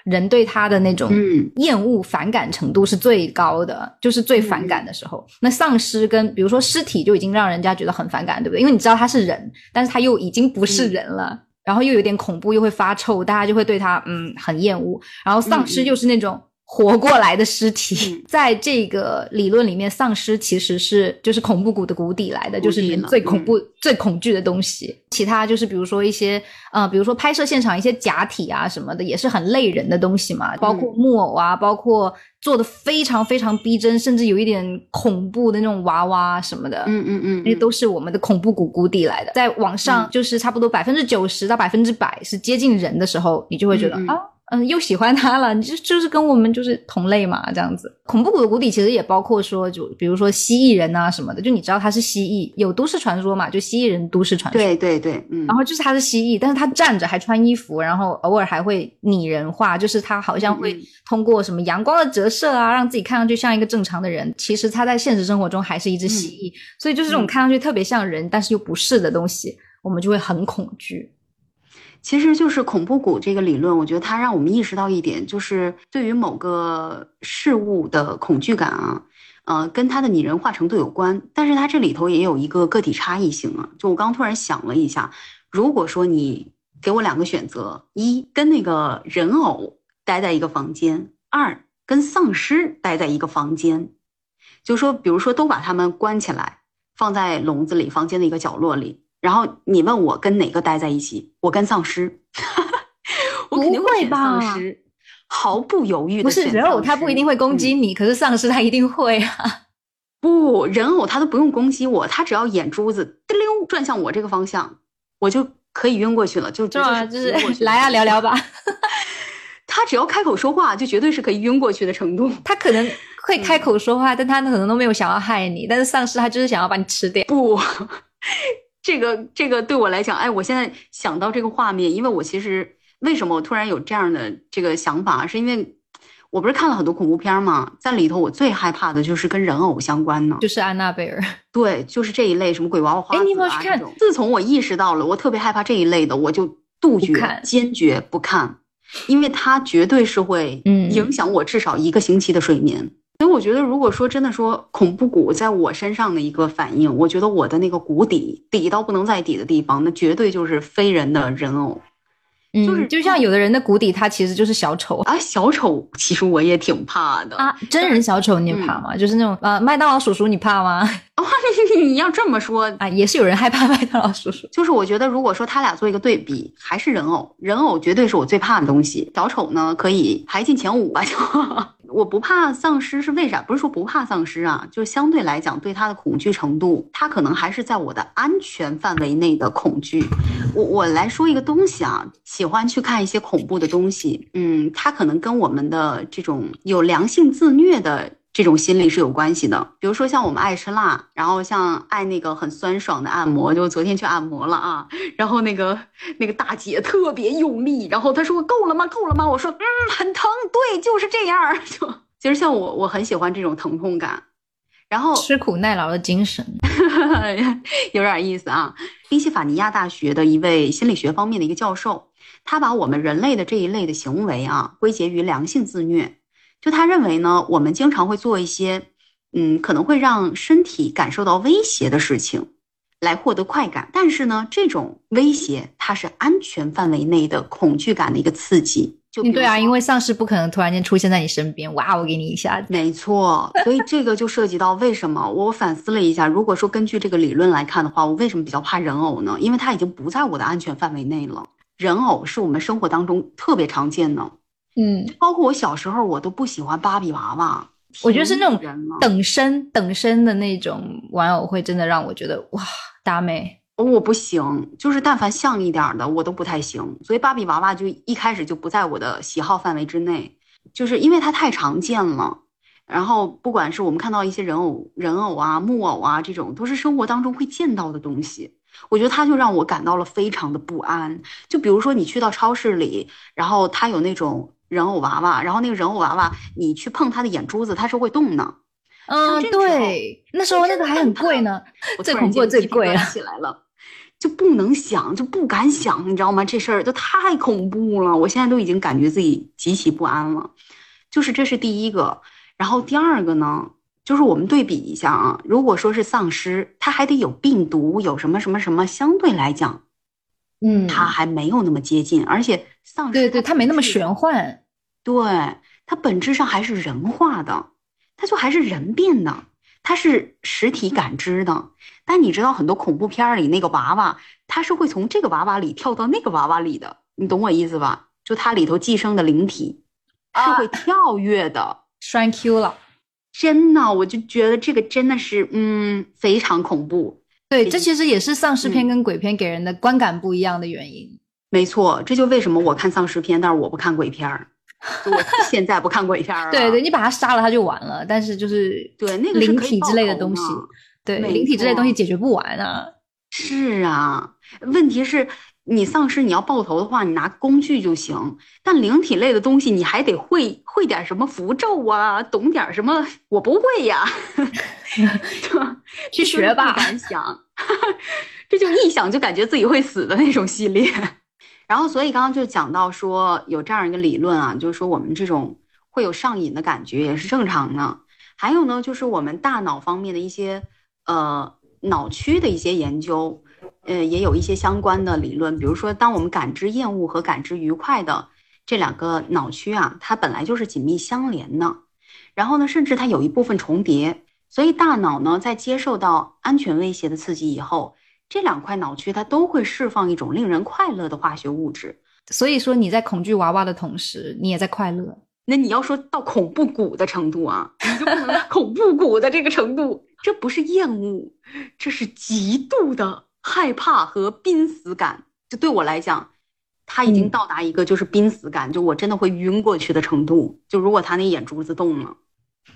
人对他的那种厌恶、反感程度是最高的，就是最反感的时候。那丧尸跟比如说尸体就已经让人家觉得很反感，对不对？因为你知道他是人，但是他又已经不是人了，然后又有点恐怖，又会发臭，大家就会对他嗯很厌恶。然后丧尸又是那种。活过来的尸体，在这个理论里面，丧尸其实是就是恐怖谷的谷底来的，就是人最恐怖、最恐惧的东西。其他就是比如说一些呃，比如说拍摄现场一些假体啊什么的，也是很累人的东西嘛。包括木偶啊，包括做的非常非常逼真，甚至有一点恐怖的那种娃娃什么的。嗯嗯嗯，那都是我们的恐怖谷谷底来的。在网上，就是差不多百分之九十到百分之百是接近人的时候，你就会觉得啊。嗯，又喜欢他了，你 就就是跟我们就是同类嘛，这样子。恐怖谷的谷底其实也包括说，就比如说蜥蜴人啊什么的，就你知道他是蜥蜴，有都市传说嘛，就蜥蜴人都市传说。对对对，嗯。然后就是他是蜥蜴，但是他站着还穿衣服，然后偶尔还会拟人化，就是他好像会通过什么阳光的折射啊，让自己看上去像一个正常的人。其实他在现实生活中还是一只蜥蜴，所以就是这种看上去特别像人，但是又不是的东西，我们就会很恐惧。其实就是恐怖谷这个理论，我觉得它让我们意识到一点，就是对于某个事物的恐惧感啊，呃，跟它的拟人化程度有关。但是它这里头也有一个个体差异性啊。就我刚突然想了一下，如果说你给我两个选择：一跟那个人偶待在一个房间；二跟丧尸待在一个房间，就说比如说都把他们关起来，放在笼子里，房间的一个角落里。然后你问我跟哪个待在一起？我跟丧尸，我肯定会选丧尸，毫不犹豫的。不是人偶，他不一定会攻击你，可是丧尸他一定会啊。不，人偶他都不用攻击我，他只要眼珠子滴溜转向我这个方向，我就可以晕过去了，就就是 来啊，聊聊吧。他只要开口说话，就绝对是可以晕过去的程度。他可能会开口说话，但他可能都没有想要害你。但是丧尸他就是想要把你吃掉。不。这个这个对我来讲，哎，我现在想到这个画面，因为我其实为什么我突然有这样的这个想法，是因为我不是看了很多恐怖片嘛，在里头我最害怕的就是跟人偶相关的，就是安娜贝尔，对，就是这一类什么鬼娃娃花子啊这种。自从我意识到了我特别害怕这一类的，我就杜绝坚决不看，因为它绝对是会影响我至少一个星期的睡眠。所以我觉得，如果说真的说恐怖谷在我身上的一个反应，我觉得我的那个谷底底到不能再底的地方，那绝对就是非人的人偶。就是就像有的人的谷底，他其实就是小丑啊。小丑其实我也挺怕的啊。真人小丑你也怕吗？就是那种呃麦当劳叔叔你怕吗？哦，你要这么说啊，也是有人害怕麦当劳叔叔。就是我觉得，如果说他俩做一个对比，还是人偶，人偶绝对是我最怕的东西。小丑呢，可以排进前五吧？就。我不怕丧尸是为啥？不是说不怕丧尸啊，就相对来讲，对他的恐惧程度，他可能还是在我的安全范围内的恐惧。我我来说一个东西啊，喜欢去看一些恐怖的东西，嗯，他可能跟我们的这种有良性自虐的。这种心理是有关系的，比如说像我们爱吃辣，然后像爱那个很酸爽的按摩，就昨天去按摩了啊，然后那个那个大姐特别用力，然后她说够了吗？够了吗？我说嗯，很疼，对，就是这样。就其实像我，我很喜欢这种疼痛感，然后吃苦耐劳的精神，有点意思啊。宾夕法尼亚大学的一位心理学方面的一个教授，他把我们人类的这一类的行为啊，归结于良性自虐。就他认为呢，我们经常会做一些，嗯，可能会让身体感受到威胁的事情，来获得快感。但是呢，这种威胁它是安全范围内的恐惧感的一个刺激。就对啊，因为丧尸不可能突然间出现在你身边，哇，我给你一下。没错，所以这个就涉及到为什么我反思了一下，如果说根据这个理论来看的话，我为什么比较怕人偶呢？因为它已经不在我的安全范围内了。人偶是我们生活当中特别常见的，嗯，包括我小时候我都不喜欢芭比娃娃，我觉得是那种等身等身的那种玩偶会真的让我觉得哇，大美。我不行，就是但凡像一点的我都不太行，所以芭比娃娃就一开始就不在我的喜好范围之内，就是因为它太常见了。然后不管是我们看到一些人偶、人偶啊、木偶啊这种，都是生活当中会见到的东西，我觉得它就让我感到了非常的不安。就比如说你去到超市里，然后它有那种人偶娃娃，然后那个人偶娃娃你去碰它的眼珠子，它是会动的。嗯，对，那时候那个还很贵呢，最恐怖、最贵了。起来了，就不能想，就不敢想，你知道吗？这事儿就太恐怖了，我现在都已经感觉自己极其不安了。就是这是第一个，然后第二个呢，就是我们对比一下啊，如果说是丧尸，它还得有病毒，有什么什么什么，相对来讲，嗯，它还没有那么接近，而且丧尸对对，它没那么玄。玄幻。对，它本质上还是人化的，它就还是人变的，它是实体感知的。但你知道，很多恐怖片儿里那个娃娃，它是会从这个娃娃里跳到那个娃娃里的，你懂我意思吧？就它里头寄生的灵体是会跳跃的，栓 Q 了。真的，我就觉得这个真的是，嗯，非常恐怖。对，这其实也是丧尸片嗯跟鬼片给人的观感不一样的原因。没错，这就为什么我看丧尸片，但是我不看鬼片儿。就我现在不看鬼片儿了。对对，你把他杀了，他就完了。但是就是对那个灵体之类的东西，对灵体之类的东西解决不完啊。是啊，问题是，你丧尸你要爆头的话，你拿工具就行。但灵体类的东西，你还得会会点什么符咒啊，懂点什么？我不会呀，就 去学吧不敢想，这就一想就感觉自己会死的那种系列。然后，所以刚刚就讲到说有这样一个理论啊，就是说我们这种会有上瘾的感觉也是正常的。还有呢，就是我们大脑方面的一些呃脑区的一些研究，呃，也有一些相关的理论。比如说，当我们感知厌恶和感知愉快的这两个脑区啊，它本来就是紧密相连的。然后呢，甚至它有一部分重叠，所以大脑呢在接受到安全威胁的刺激以后，这两块脑区它都会释放一种令人快乐的化学物质。所以说你在恐惧娃娃的同时，你也在快乐。那你要说到恐怖谷的程度啊，你就不能恐怖谷的这个程度，这不是厌恶，这是极度的害怕和濒死感。就对我来讲，他已经嗯到达一个就是濒死感，就我真的会晕过去的程度。就如果他那眼珠子动了，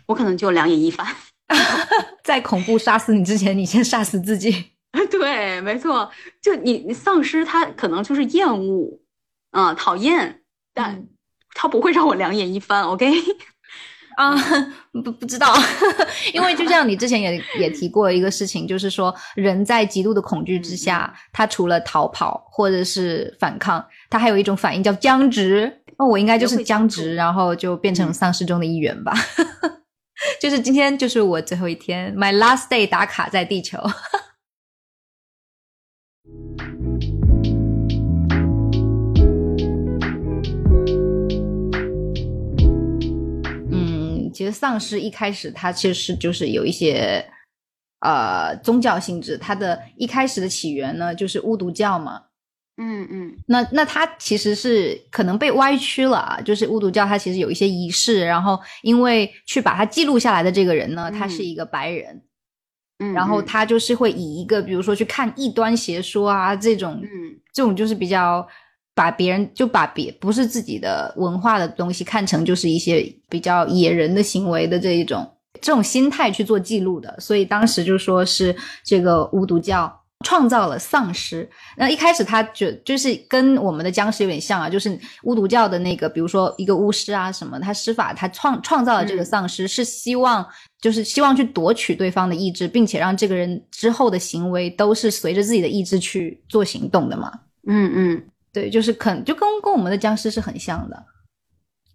我可能就两眼一翻。在恐怖杀死你之前，你先杀死自己。对，没错，就你你丧尸他可能就是厌恶，啊、讨厌，但嗯他不会让我两眼一翻。OK，啊，不不知道，因为就像你之前也也提过一个事情，就是说人在极度的恐惧之下，他除了逃跑或者是反抗，他还有一种反应叫僵直。那我应该就是僵直，然后就变成嗯丧尸中的一员吧。就是今天就是我最后一天，my last day 打卡在地球。其实丧尸一开始它其实就是有一些呃宗教性质，它的一开始的起源呢就是巫毒教嘛。嗯嗯。那那它其实是可能被歪曲了啊，就是巫毒教它其实有一些仪式，然后因为去把它记录下来的这个人呢，他是。嗯一个白人，嗯，然后嗯。他就是会以一个比如说去看异端邪说啊这种嗯。这种就是比较把别人就把别不是自己的文化的东西看成就是一些比较野人的行为的这一种这种心态去做记录的，所以当时就说是这个巫毒教创造了丧尸。那一开始他就就是跟我们的僵尸有点像啊，就是巫毒教的那个，比如说一个巫师啊什么，他施法他创创造了这个嗯丧尸，是希望就是希望去夺取对方的意志，并且让这个人之后的行为都是随着自己的意志去做行动的嘛。嗯嗯对，就是肯就跟跟我们的僵尸是很像的。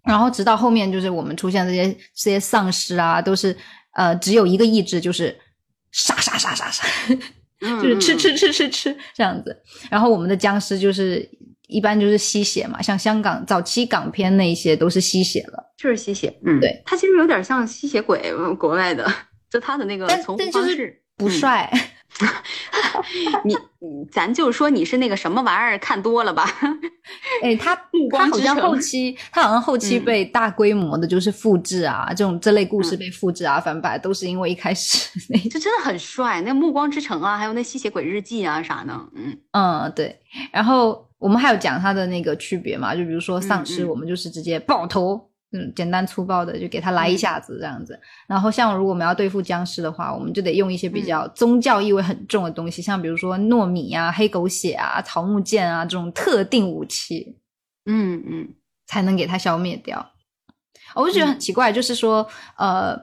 然后直到后面，就是我们出现这些这些丧尸啊，都是呃只有一个意志，就是杀杀杀杀杀，嗯，就是吃嗯吃吃吃吃这样子。然后我们的僵尸就是一般就是吸血嘛，像香港早期港片那一些都是吸血了。就是吸血，嗯，对，他其实有点像吸血鬼，呃国外的，就他的那个但存但就是不帅，你，咱就说你是那个什么玩意儿看多了吧？哎，他他好像后期，他好像后期被大规模的，就是复制啊，这种这类故事被复制啊、翻拍，都是因为一开始那这真的很帅，那《暮光之城》啊，还有那《吸血鬼日记》啊啥的，嗯嗯，对。然后我们还有讲它的那个区别嘛，就比如说丧尸，我们就是直接爆头。嗯，简单粗暴的就给他来一下子这样子。然后像如果我们要对付僵尸的话，我们就得用一些比较宗教意味很重的东西，像比如说糯米啊、黑狗血啊、草木剑啊这种特定武器，嗯嗯，才能给它消灭掉。我就觉得很奇怪，就是说，呃，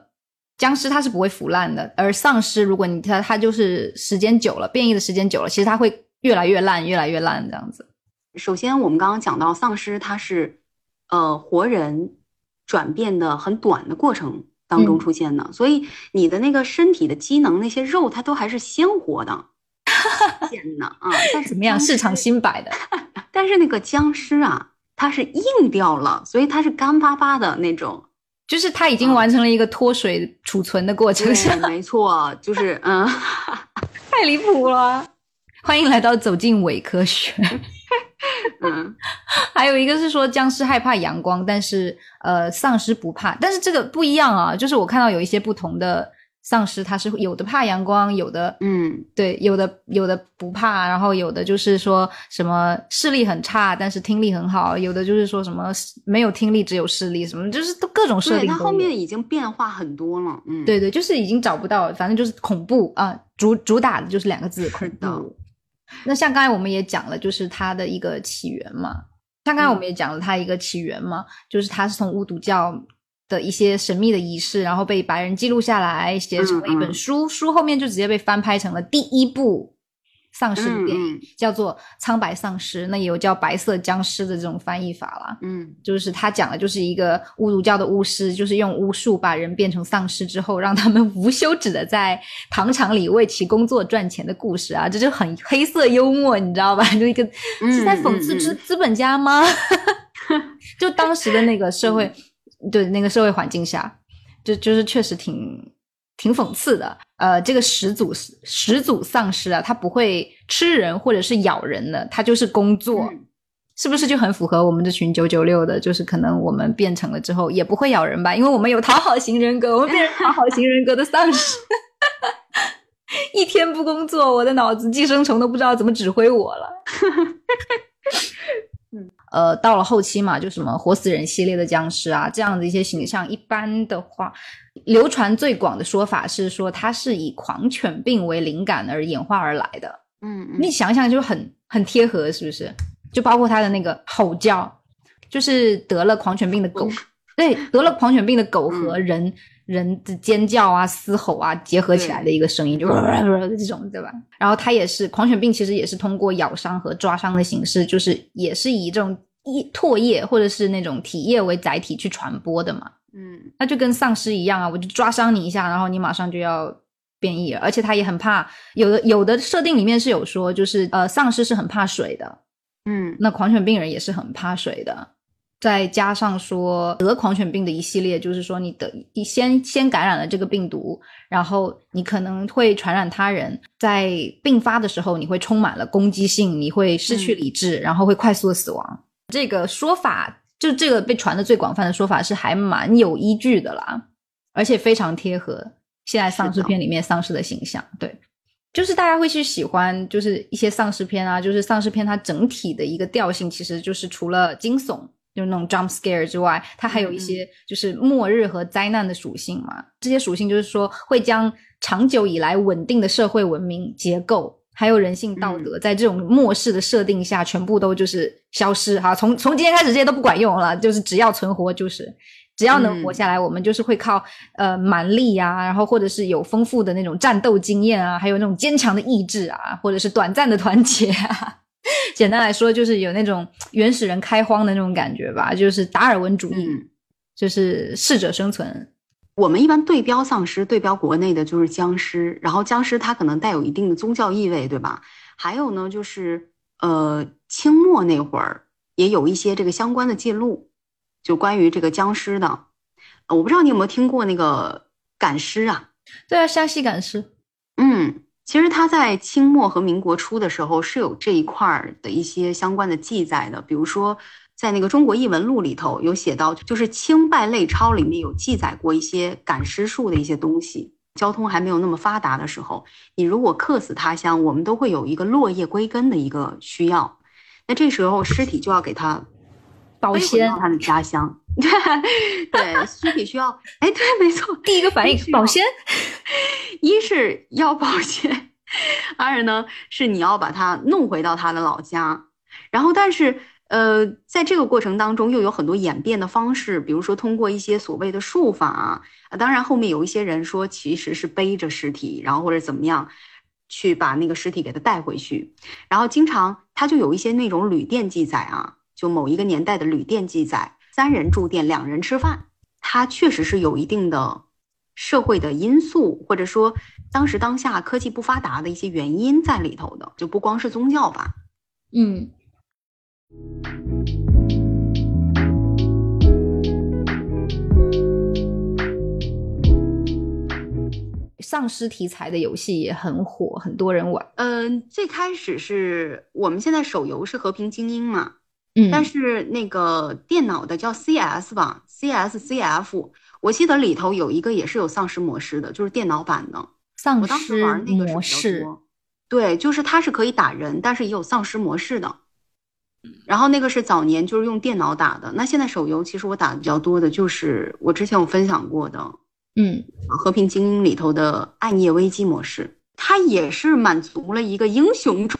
僵尸它是不会腐烂的，而丧尸如果你它它就是时间久了，变异的时间久了，其实它会越来越烂，越来越烂这样子。首先，我们刚刚讲到丧尸，它是呃活人。转变的很短的过程当中出现的，所以你的那个身体的机能，那些肉它都还是鲜活的，天呐啊！但是怎么样？市场新摆的，但是那个僵尸啊，它是硬掉了，所以它是干巴巴的那种，就是它已经完成了一个脱水储存的过程。没错，就是嗯，太离谱了。欢迎来到走进伪科学。嗯，还有一个是说僵尸害怕阳光，但是呃丧尸不怕，但是这个不一样啊。就是我看到有一些不同的丧尸，它是有的怕阳光，有的嗯对，有的有的不怕，然后有的就是说什么视力很差，但是听力很好，有的就是说什么没有听力只有视力，什么就是都各种设定。它后面已经变化很多了，嗯，对对，就是已经找不到，反正就是恐怖啊，主主打的就是两个字恐怖。那像刚才我们也讲了，就是它的一个起源嘛。像刚才我们也讲了它一个起源嘛，就是它是从巫毒教的一些神秘的仪式，然后被白人记录下来，写成了一本书，书后面就直接被翻拍成了第一部。丧尸的电影叫做《苍白丧尸》，那也有叫《白色僵尸》的这种翻译法啦。嗯，就是他讲的就是一个巫毒教的巫师，就是用巫术把人变成丧尸之后，让他们无休止的在糖厂里为其工作赚钱的故事啊，这就很黑色幽默，你知道吧？就一个是在讽刺资资本家吗？就当时的那个社会，对那个社会环境下，就就是确实挺。挺讽刺的，呃，这个始祖始祖丧尸啊，它不会吃人或者是咬人的，它就是工作，是不是就很符合我们这群九九六的？就是可能我们变成了之后也不会咬人吧，因为我们有讨好型人格，我们变成讨好型人格的丧尸，一天不工作，我的脑子寄生虫都不知道怎么指挥我了。嗯呃，到了后期嘛，就什么活死人系列的僵尸啊，这样的一些形象，一般的话，流传最广的说法是说，它是以狂犬病为灵感而演化而来的。嗯，你想想就很很贴合，是不是？就包括它的那个吼叫，就是得了狂犬病的狗，对，得了狂犬病的狗和人。人的尖叫啊、嘶吼啊结合起来的一个声音，就这种，对吧？然后它也是狂犬病，其实也是通过咬伤和抓伤的形式，就是也是以这种液唾液或者是那种体液为载体去传播的嘛。嗯，那就跟丧尸一样啊，我就抓伤你一下，然后你马上就要变异了。而且他也很怕，有的有的设定里面是有说，就是呃，丧尸是很怕水的。嗯，那狂犬病人也是很怕水的。再加上说得狂犬病的一系列，就是说你得你先先感染了这个病毒，然后你可能会传染他人，在病发的时候你会充满了攻击性，你会失去理智，然后会快速的死亡。这个说法就这个被传的最广泛的说法是还蛮有依据的啦，而且非常贴合现在丧尸片里面丧尸的形象。对，就是大家会去喜欢，就是一些丧尸片啊，就是丧尸片它整体的一个调性其实就是除了惊悚。就是那种 jump scare 之外，它还有一些就是末日和灾难的属性嘛。这些属性就是说，会将长久以来稳定的社会文明结构，还有人性道德，在这种末世的设定下，全部都就是消失哈。从从今天开始，这些都不管用了。就是只要存活，就是只要能活下来，我们就是会靠呃蛮力啊，然后或者是有丰富的那种战斗经验啊，还有那种坚强的意志啊，或者是短暂的团结啊。简单来说，就是有那种原始人开荒的那种感觉吧，就是达尔文主义，就是适者生存。我们一般对标丧尸，对标国内的就是僵尸，然后僵尸它可能带有一定的宗教意味，对吧？还有呢，就是呃，清末那会儿也有一些这个相关的记录，就关于这个僵尸的。我不知道你有没有听过那个赶尸啊？对啊，湘西赶尸。嗯。其实它在清末和民国初的时候是有这一块儿的一些相关的记载的，比如说在那个《中国异闻录》里头有写到，就是《清拜类钞》里面有记载过一些赶尸术的一些东西。交通还没有那么发达的时候，你如果客死他乡，我们都会有一个落叶归根的一个需要，那这时候尸体就要给他保鲜，他的家乡。对，尸体需要，哎，对，没错，第一个反应保鲜，一是要保鲜，二呢是你要把它弄回到他的老家，然后但是呃，在这个过程当中又有很多演变的方式，比如说通过一些所谓的术法啊，当然后面有一些人说其实是背着尸体，然后或者怎么样去把那个尸体给他带回去，然后经常他就有一些那种旅店记载啊，就某一个年代的旅店记载。三人住店，两人吃饭，它确实是有一定的社会的因素，或者说当时当下科技不发达的一些原因在里头的，就不光是宗教吧。嗯，丧尸题材的游戏也很火，很多人玩。嗯，最开始是我们现在手游是和平精英嘛。嗯，但是那个电脑的叫 CS 吧，CSCF，我记得里头有一个也是有丧尸模式的，就是电脑版的丧尸模式。对，就是它是可以打人，但是也有丧尸模式的。然后那个是早年就是用电脑打的，那现在手游其实我打的比较多的就是我之前有分享过的，嗯，和平精英里头的暗夜危机模式。它也是满足了一个英雄主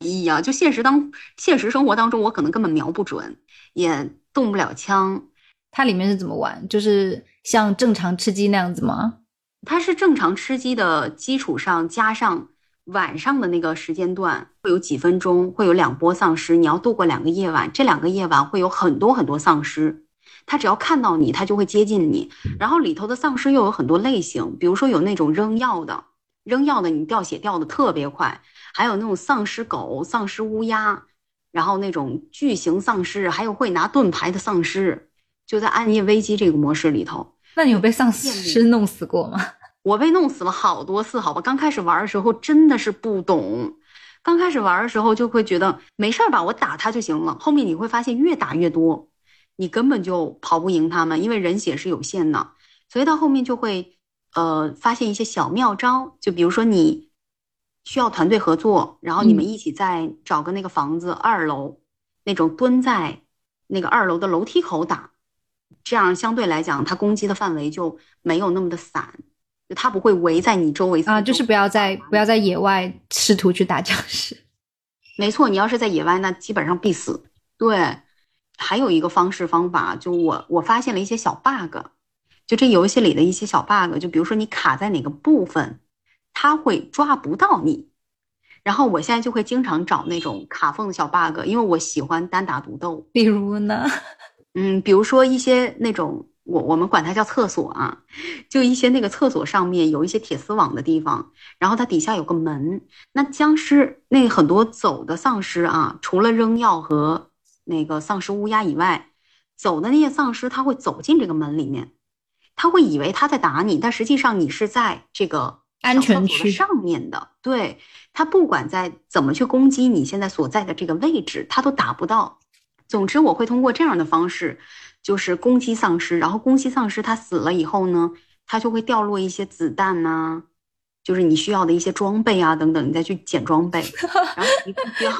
义啊！就现实当现实生活当中，我可能根本瞄不准，也动不了枪。它里面是怎么玩？就是像正常吃鸡那样子吗？它是正常吃鸡的基础上，加上晚上的那个时间段，会有几分钟，会有两波丧尸，你要度过两个夜晚。这两个夜晚会有很多很多丧尸，他只要看到你，他就会接近你。然后里头的丧尸又有很多类型，比如说有那种扔药的。扔药的，你掉血掉的特别快，还有那种丧尸狗、丧尸乌鸦，然后那种巨型丧尸，还有会拿盾牌的丧尸，就在暗夜危机这个模式里头。那你有被丧尸弄死过吗？我被弄死了好多次，好吧。刚开始玩的时候真的是不懂，刚开始玩的时候就会觉得没事儿吧，我打他就行了。后面你会发现越打越多，你根本就跑不赢他们，因为人血是有限的，所以到后面就会。呃，发现一些小妙招，就比如说你需要团队合作，然后你们一起在找个那个房子二楼，那种蹲在那个二楼的楼梯口打，这样相对来讲，它攻击的范围就没有那么的散，就它不会围在你周围啊，就是不要在不要在野外试图去打僵尸。没错，你要是在野外，那基本上必死。对，还有一个方式方法，就我我发现了一些小 bug。就这游戏里的一些小 bug，就比如说你卡在哪个部分，它会抓不到你。然后我现在就会经常找那种卡缝的小 bug，因为我喜欢单打独斗。比如呢？嗯，比如说一些那种我我们管它叫厕所啊，就一些那个厕所上面有一些铁丝网的地方，然后它底下有个门。那僵尸那很多走的丧尸啊，除了扔药和那个丧尸乌鸦以外，走的那些丧尸他会走进这个门里面。他会以为他在打你，但实际上你是在这个安全区上面的。对他不管在怎么去攻击你现在所在的这个位置，他都打不到。总之，我会通过这样的方式，就是攻击丧尸，然后攻击丧尸，它死了以后呢，它就会掉落一些子弹呐，就是你需要的一些装备啊等等，你再去捡装备，然后一个掉。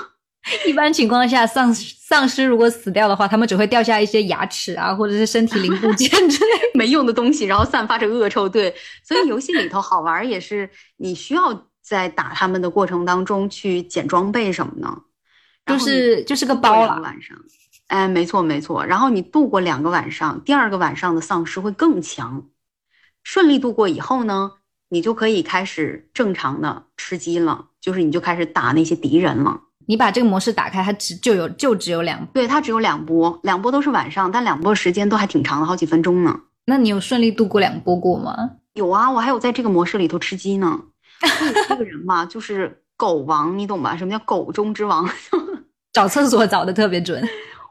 一般情况下，丧丧尸如果死掉的话，他们只会掉下一些牙齿啊，或者是身体零部件之类没用的东西，然后散发着恶臭。对，所以游戏里头好玩也是你需要在打他们的过程当中去捡装备什么的，就是就是个包了。晚上，哎，没错没错。然后你度过两个晚上，第二个晚上的丧尸会更强。顺利度过以后呢，你就可以开始正常的吃鸡了，就是你就开始打那些敌人了。你把这个模式打开，它只就有就只有两，对，它只有两波，两波都是晚上，但两波时间都还挺长的，好几分钟呢。那你有顺利度过两波过吗？有啊，我还有在这个模式里头吃鸡呢。这个人嘛，就是狗王，你懂吧？什么叫狗中之王？找厕所找的特别准。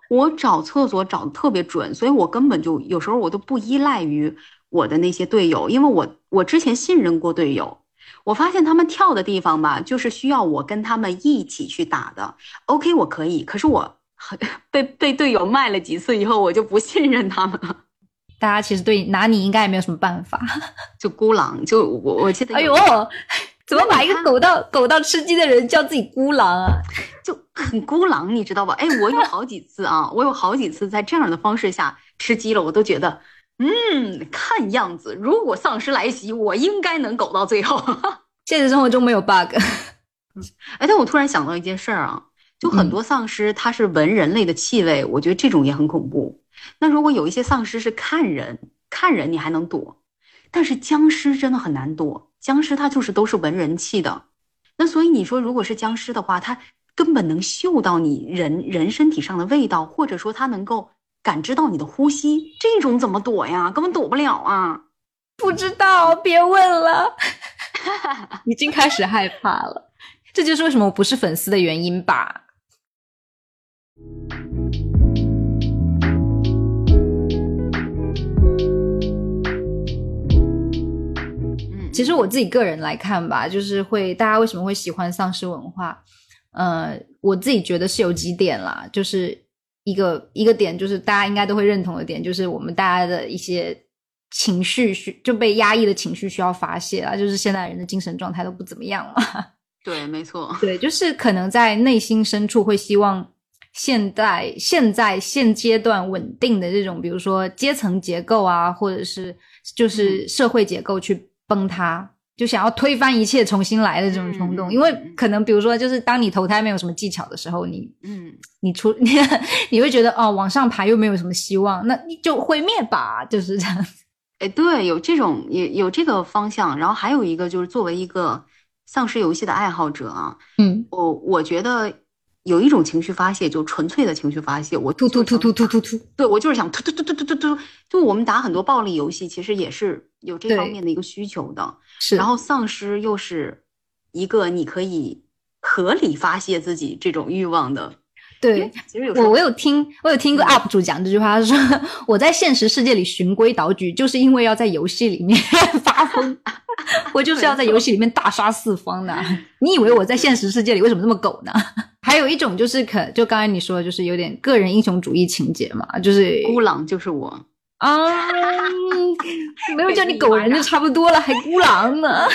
我找厕所找的特别准，所以我根本就有时候我都不依赖于我的那些队友，因为我我之前信任过队友。我发现他们跳的地方吧，就是需要我跟他们一起去打的。OK，我可以，可是我被被队友卖了几次以后，我就不信任他们了。大家其实对拿你应该也没有什么办法，就孤狼，就我我记得，哎呦，怎么把一个狗到狗到吃鸡的人叫自己孤狼啊？就很孤狼，你知道吧？哎，我有好几次啊，我有好几次在这样的方式下吃鸡了，我都觉得。嗯，看样子如果丧尸来袭，我应该能苟到最后。现实生活中没有 bug。哎，但我突然想到一件事儿啊，就很多丧尸它是闻人类的气味，我觉得这种也很恐怖。那如果有一些丧尸是看人，看人你还能躲，但是僵尸真的很难躲。僵尸它就是都是闻人气的。那所以你说，如果是僵尸的话，它根本能嗅到你人人身体上的味道，或者说它能够。感知到你的呼吸，这种怎么躲呀？根本躲不了啊！不知道，别问了，已经开始害怕了。这就是为什么我不是粉丝的原因吧。其实我自己个人来看吧，就是会大家为什么会喜欢丧尸文化？呃，我自己觉得是有几点啦，就是。一个一个点就是大家应该都会认同的点，就是我们大家的一些情绪需就被压抑的情绪需要发泄啊，就是现代人的精神状态都不怎么样了。对，没错。对，就是可能在内心深处会希望现在现在现阶段稳定的这种，比如说阶层结构啊，或者是就是社会结构去崩塌。就想要推翻一切，重新来的这种冲动，因为可能比如说，就是当你投胎没有什么技巧的时候，你嗯，你出你你会觉得哦，往上爬又没有什么希望，那你就毁灭吧，就是这样。哎，对，有这种也有这个方向，然后还有一个就是作为一个丧尸游戏的爱好者啊，嗯，我我觉得。有一种情绪发泄，就纯粹的情绪发泄。我突突突突突突突，对我就是想突突突突突突突。就我们打很多暴力游戏，其实也是有这方面的一个需求的。是。然后丧尸又是一个你可以合理发泄自己这种欲望的。对，其实有我我有听我有听过 UP 主讲这句话，他说我在现实世界里循规蹈矩，就是因为要在游戏里面 发疯，我就是要在游戏里面大杀四方的。你以为我在现实世界里为什么这么狗呢？还有一种就是可，就刚才你说的，就是有点个人英雄主义情节嘛，就是孤狼就是我啊，没有叫你狗人就差不多了，还孤狼呢。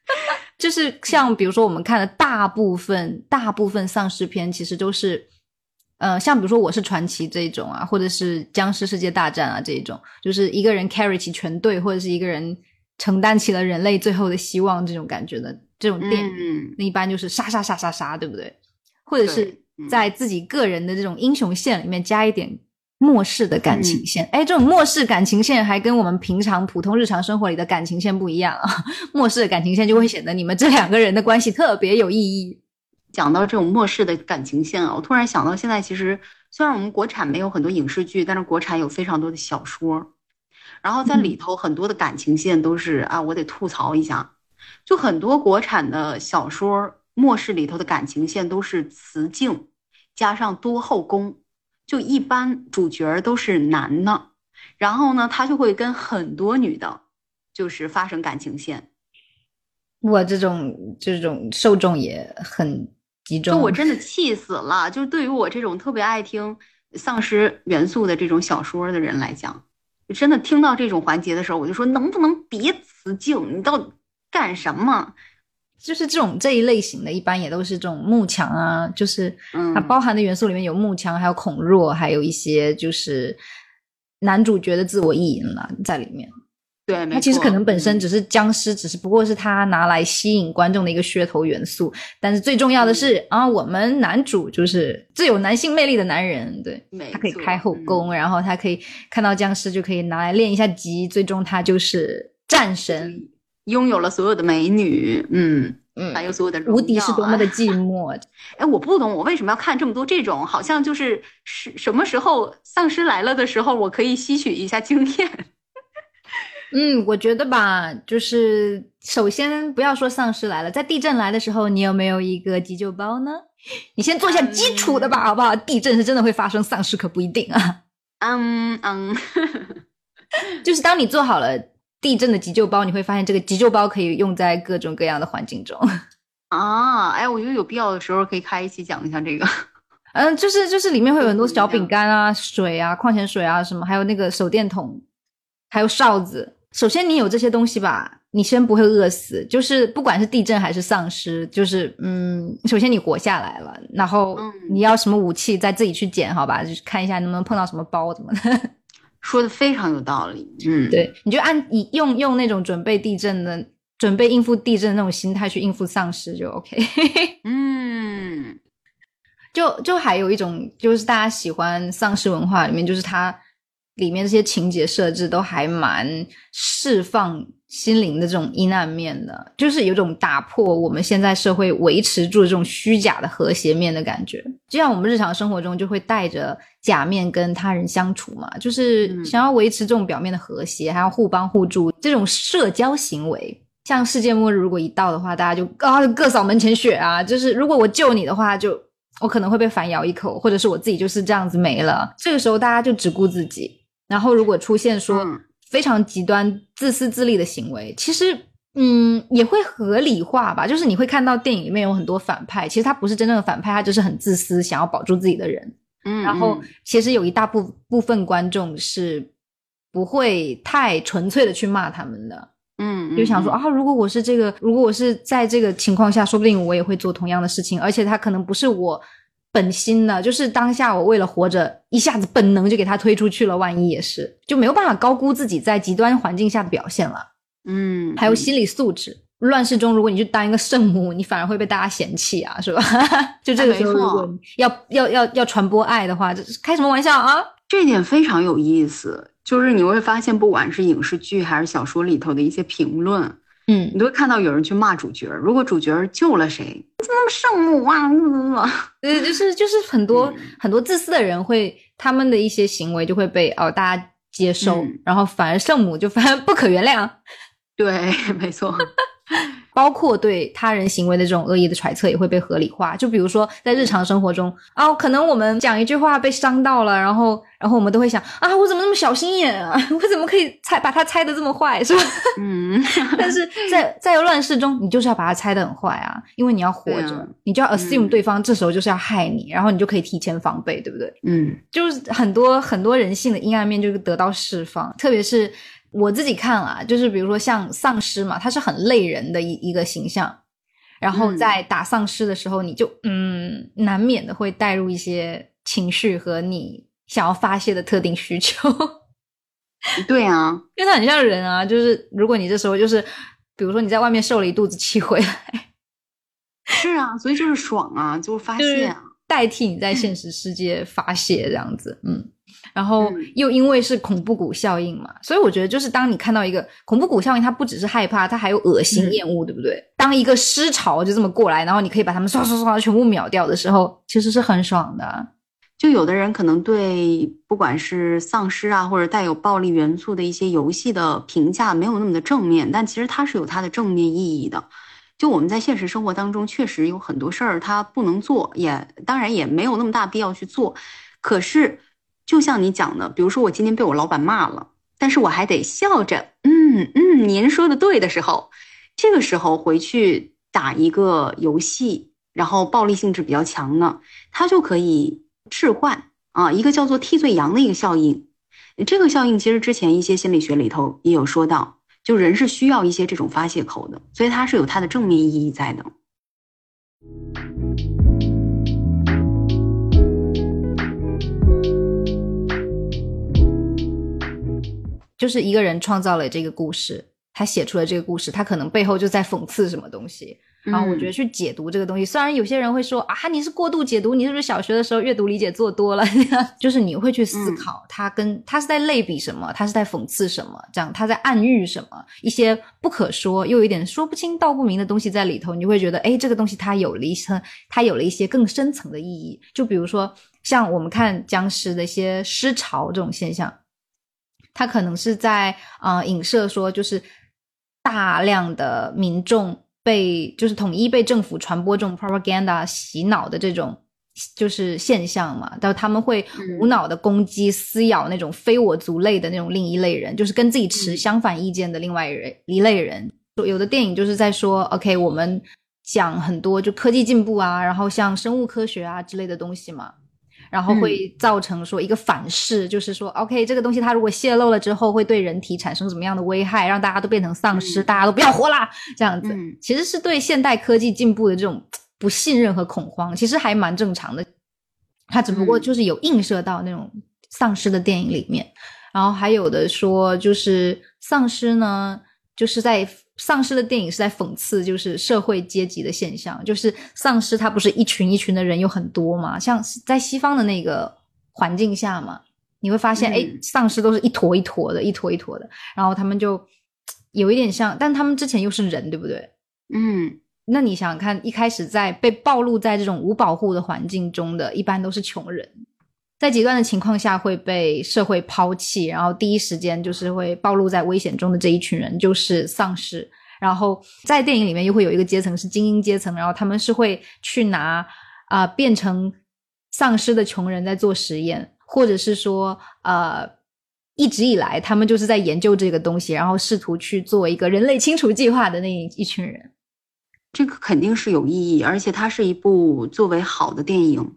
就是像比如说我们看的大部分大部分丧尸片，其实都是，呃，像比如说我是传奇这种啊，或者是僵尸世界大战啊这种，就是一个人 carry 起全队，或者是一个人承担起了人类最后的希望这种感觉的这种电影，那一般就是杀杀杀杀杀，对不对？或者是在自己个人的这种英雄线里面加一点末世的感情线，哎，这种末世感情线还跟我们平常普通日常生活里的感情线不一样啊。末世的感情线就会显得你们这两个人的关系特别有意义。讲到这种末世的感情线啊，我突然想到，现在其实虽然我们国产没有很多影视剧，但是国产有非常多的小说，然后在里头很多的感情线都是啊，我得吐槽一下，就很多国产的小说。末世里头的感情线都是雌竞，加上多后宫，就一般主角都是男的，然后呢，他就会跟很多女的，就是发生感情线。我这种这种受众也很集中，就我真的 气死了。就是对于我这种特别爱听丧尸元素的这种小说的人来讲，真的听到这种环节的时候，我就说能不能别雌竞？你到底干什么？就是这种这一类型的，一般也都是这种幕墙啊，就是它包含的元素里面有幕墙，还有孔若，还有一些就是男主角的自我意淫了在里面。对，他其实可能本身只是僵尸，只是不过是他拿来吸引观众的一个噱头元素。但是最重要的是啊，我们男主就是最有男性魅力的男人，对，他可以开后宫，然后他可以看到僵尸就可以拿来练一下级，最终他就是战神。拥有了所有的美女，嗯嗯，还有所有的无敌是多么的寂寞。哎，我不懂，我为什么要看这么多这种？好像就是是什么时候丧尸来了的时候，我可以吸取一下经验。嗯，我觉得吧，就是首先不要说丧尸来了，在地震来的时候，你有没有一个急救包呢？你先做一下基础的吧，好不好？地震是真的会发生，丧尸可不一定啊。嗯嗯，就是当你做好了。地震的急救包，你会发现这个急救包可以用在各种各样的环境中。啊，哎，我觉得有必要的时候可以开一期讲一下这个。嗯，就是就是里面会有很多小饼干啊、水啊、矿泉水啊什么，还有那个手电筒，还有哨子。首先你有这些东西吧，你先不会饿死。就是不管是地震还是丧尸，就是嗯，首先你活下来了，然后你要什么武器再自己去捡，好吧？就是看一下能不能碰到什么包怎么的。说的非常有道理。嗯，对，你就按你用用那种准备地震的。准备应付地震的那种心态去应付丧尸就 OK。嗯，就就还有一种就是大家喜欢丧尸文化里面，就是它里面这些情节设置都还蛮释放心灵的这种阴暗面的，就是有种打破我们现在社会维持住这种虚假的和谐面的感觉。就像我们日常生活中就会带着假面跟他人相处嘛，就是想要维持这种表面的和谐，还要互帮互助这种社交行为。像世界末日如果一到的话，大家就啊各扫门前雪啊！就是如果我救你的话，就我可能会被反咬一口，或者是我自己就是这样子没了。这个时候大家就只顾自己。然后如果出现说非常极端、自私自利的行为，其实嗯也会合理化吧。就是你会看到电影里面有很多反派，其实他不是真正的反派，他就是很自私，想要保住自己的人。嗯，然后其实有一大部部分观众是不会太纯粹的去骂他们的。嗯，就想说啊，如果我是这个，如果我是在这个情况下，说不定我也会做同样的事情，而且他可能不是我本心的，就是当下我为了活着，一下子本能就给他推出去了，万一也是，就没有办法高估自己在极端环境下的表现了。嗯，还有心理素质，乱世中如果你去当一个圣母，你反而会被大家嫌弃啊，是吧？就这个时候，如果要要要要传播爱的话，这是开什么玩笑啊？这点非常有意思。就是你会发现，不管是影视剧还是小说里头的一些评论，嗯，你都会看到有人去骂主角。如果主角救了谁，怎么圣母啊？对，就是就是很多很多自私的人会他们的一些行为就会被哦大家接受，然后反而圣母就反而不可原谅。对，没错。包括对他人行为的这种恶意的揣测也会被合理化。就比如说在日常生活中啊，可能我们讲一句话被伤到了，然后然后我们都会想啊，我怎么那么小心眼啊？我怎么可以猜把他猜的这么坏，是吧？嗯。但是在在乱世中，你就是要把他猜的很坏啊，因为你要活着，你就要 assume 对方这时候就是要害你，然后你就可以提前防备，对不对？嗯，就是很多很多人性的阴暗面就是得到释放，特别是。我自己看啊，就是比如说像丧尸嘛，它是很累人的一一个形象，然后在打丧尸的时候，你就嗯，难免的会带入一些情绪和你想要发泄的特定需求。对啊，因为它很像人啊，就是如果你这时候就是，比如说你在外面受了一肚子气回来，是啊，所以就是爽啊，就是发泄啊，代替你在现实世界发泄这样子，嗯。然后又因为是恐怖谷效应嘛，所以我觉得就是当你看到一个恐怖谷效应，它不只是害怕，它还有恶心厌恶，对不对？当一个尸潮就这么过来，然后你可以把他们刷刷刷全部秒掉的时候，其实是很爽的。就有的人可能对不管是丧尸啊，或者带有暴力元素的一些游戏的评价没有那么的正面，但其实它是有它的正面意义的。就我们在现实生活当中确实有很多事儿它不能做，也当然也没有那么大必要去做，可是。就像你讲的，比如说我今天被我老板骂了，但是我还得笑着，嗯嗯，您说的对的时候，这个时候回去打一个游戏，然后暴力性质比较强呢，它就可以置换啊，一个叫做替罪羊的一个效应。这个效应其实之前一些心理学里头也有说到，就人是需要一些这种发泄口的，所以它是有它的正面意义在的。就是一个人创造了这个故事，他写出了这个故事，他可能背后就在讽刺什么东西。然后我觉得去解读这个东西，虽然有些人会说啊，你是过度解读，你是不是小学的时候阅读理解做多了？就是你会去思考，他跟他是在类比什么，他是在讽刺什么，这样他在暗喻什么，一些不可说又有一点说不清道不明的东西在里头，你就会觉得，哎，这个东西它有了一层，它有了一些更深层的意义。就比如说像我们看僵尸的一些尸潮这种现象。他可能是在啊影射说，就是大量的民众被就是统一被政府传播这种 propaganda 洗脑的这种就是现象嘛，但他们会无脑的攻击、撕咬那种非我族类的那种另一类人，就是跟自己持相反意见的另外一人一类人。有的电影就是在说，OK，我们讲很多就科技进步啊，然后像生物科学啊之类的东西嘛，然后会造成说一个反噬，就是说，OK，这个东西它如果泄露了之后，会对人体产生什么样的危害，让大家都变成丧尸，大家都不要活啦，这样子，其实是对现代科技进步的这种。不信任和恐慌其实还蛮正常的，它只不过就是有映射到那种丧尸的电影里面，然后还有的说就是丧尸呢，就是在丧尸的电影是在讽刺就是社会阶级的现象，就是丧尸它不是一群一群的人有很多嘛，像在西方的那个环境下嘛，你会发现哎，丧尸都是一坨一坨的，一坨一坨的，然后他们就有一点像，但他们之前又是人，对不对？嗯。那你想想看，一开始在被暴露在这种无保护的环境中的一般都是穷人，在极端的情况下会被社会抛弃，然后第一时间就是会暴露在危险中的这一群人就是丧尸。然后在电影里面又会有一个阶层是精英阶层，然后他们是会去拿啊变成丧尸的穷人在做实验，或者是说呃一直以来他们就是在研究这个东西，然后试图去做一个人类清除计划的那一群人。这个肯定是有意义，而且它是一部作为好的电影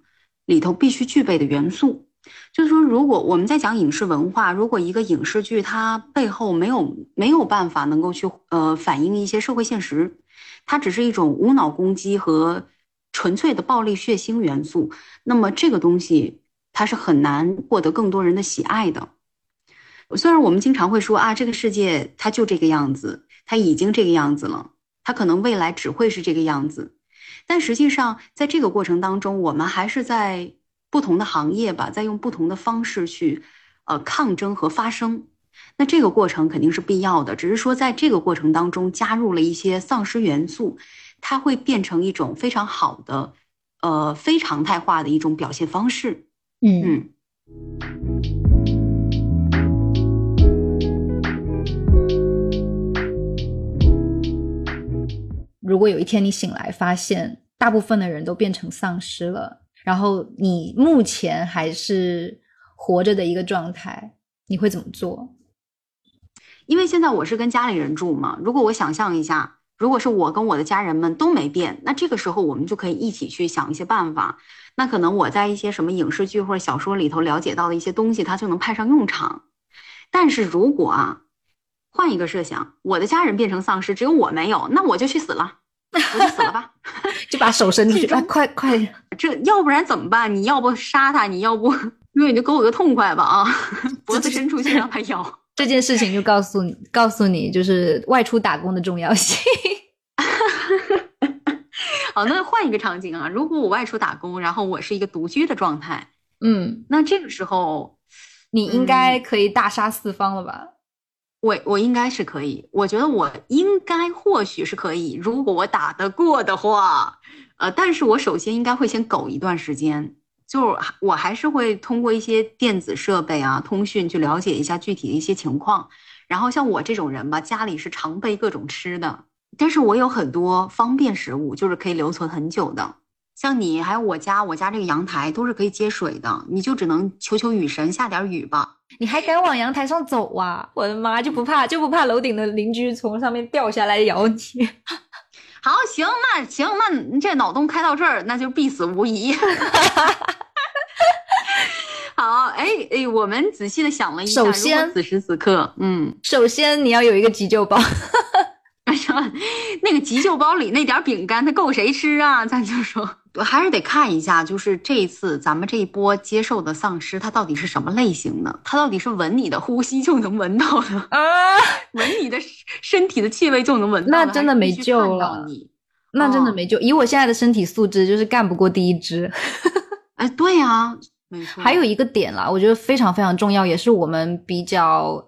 里头必须具备的元素。就是说，如果我们在讲影视文化，如果一个影视剧它背后没有没有办法能够去呃反映一些社会现实，它只是一种无脑攻击和纯粹的暴力血腥元素，那么这个东西它是很难获得更多人的喜爱的。虽然我们经常会说啊，这个世界它就这个样子，它已经这个样子了。它可能未来只会是这个样子，但实际上，在这个过程当中，我们还是在不同的行业吧，在用不同的方式去，呃，抗争和发声。那这个过程肯定是必要的，只是说在这个过程当中加入了一些丧尸元素，它会变成一种非常好的，呃，非常态化的一种表现方式。嗯。如果有一天你醒来，发现大部分的人都变成丧尸了，然后你目前还是活着的一个状态，你会怎么做？因为现在我是跟家里人住嘛。如果我想象一下，如果是我跟我的家人们都没变，那这个时候我们就可以一起去想一些办法。那可能我在一些什么影视剧或者小说里头了解到的一些东西，它就能派上用场。但是如果啊，换一个设想，我的家人变成丧尸，只有我没有，那我就去死了。我就死了吧，就把手伸出去，快快！这要不然怎么办？你要不杀他，你要不，那你就给我个痛快吧啊！脖子伸出去让他咬。这件事情就告诉你，告诉你，就是外出打工的重要性。好，那换一个场景啊，如果我外出打工，然后我是一个独居的状态，嗯，那这个时候你应该可以大杀四方了吧？我我应该是可以，我觉得我应该或许是可以，如果我打得过的话，呃，但是我首先应该会先苟一段时间，就我还是会通过一些电子设备啊、通讯去了解一下具体的一些情况。然后像我这种人吧，家里是常备各种吃的，但是我有很多方便食物，就是可以留存很久的。像你还有我家，我家这个阳台都是可以接水的，你就只能求求雨神下点雨吧。你还敢往阳台上走啊！我的妈，就不怕就不怕楼顶的邻居从上面掉下来咬你？好，行，那行，那你这脑洞开到这儿，那就必死无疑。好，哎哎，我们仔细的想了一下，首先此时此刻，嗯，首先你要有一个急救包。那个急救包里那点饼干，它够谁吃啊？咱就说，还是得看一下，就是这一次咱们这一波接受的丧尸，它到底是什么类型的？它到底是闻你的呼吸就能闻到的啊？闻你的身体的气味就能闻到？那真的没救了，你那真的没救。以我现在的身体素质，就是干不过第一只。哎，对呀，没错。还有一个点啦，我觉得非常非常重要，也是我们比较。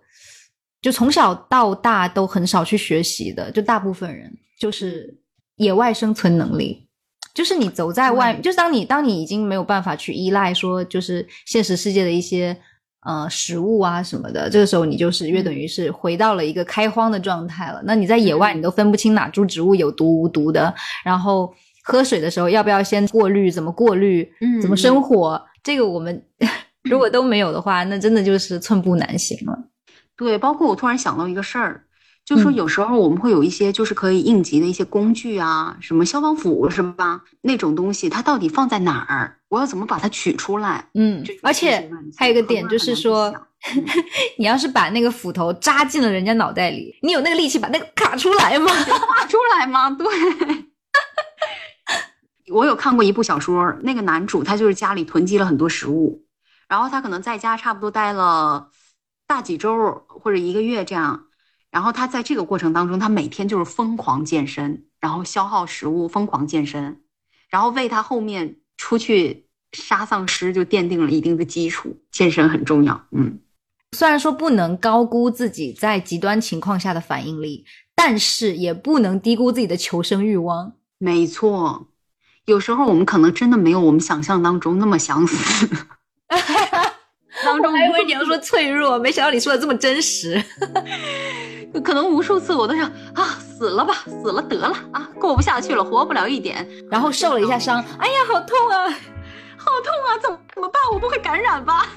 就从小到大都很少去学习的，就大部分人就是野外生存能力，就是你走在外，就是当你当你已经没有办法去依赖说，就是现实世界的一些呃食物啊什么的，这个时候你就是约等于是回到了一个开荒的状态了。那你在野外，你都分不清哪株植物有毒无毒的，然后喝水的时候要不要先过滤，怎么过滤，怎么生火，这个我们 如果都没有的话，那真的就是寸步难行了。对，包括我突然想到一个事儿。就说有时候我们会有一些就是可以应急的一些工具啊，什么消防斧是吧？那种东西它到底放在哪儿？我要怎么把它取出来？嗯，而且还有一个点就是说，你要是把那个斧头扎进了人家脑袋里，你有那个力气把那个卡出来吗？卡出来吗？对。我有看过一部小说，那个男主他就是家里囤积了很多食物，然后他可能在家差不多待了大几周或者一个月这样。然后他在这个过程当中，他每天就是疯狂健身，然后消耗食物，疯狂健身，然后为他后面出去杀丧尸就奠定了一定的基础。健身很重要，嗯。虽然说不能高估自己在极端情况下的反应力，但是也不能低估自己的求生欲望。没错，有时候我们可能真的没有我们想象当中那么想死。当中，还以为你要说脆弱，没想到你说的这么真实。可能无数次我都想啊，死了吧，死了得了啊，过不下去了，活不了一点，然后受了一下伤，哎呀，好痛啊，好痛啊，怎么怎么办？我不会感染吧？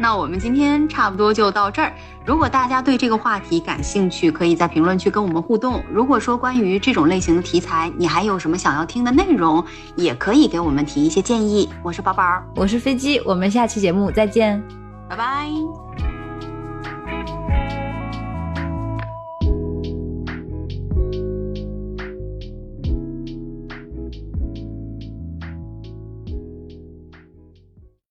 那我们今天差不多就到这儿。如果大家对这个话题感兴趣，可以在评论区跟我们互动。如果说关于这种类型的题材，你还有什么想要听的内容，也可以给我们提一些建议。我是宝宝，我是飞机，我们下期节目再见，拜拜。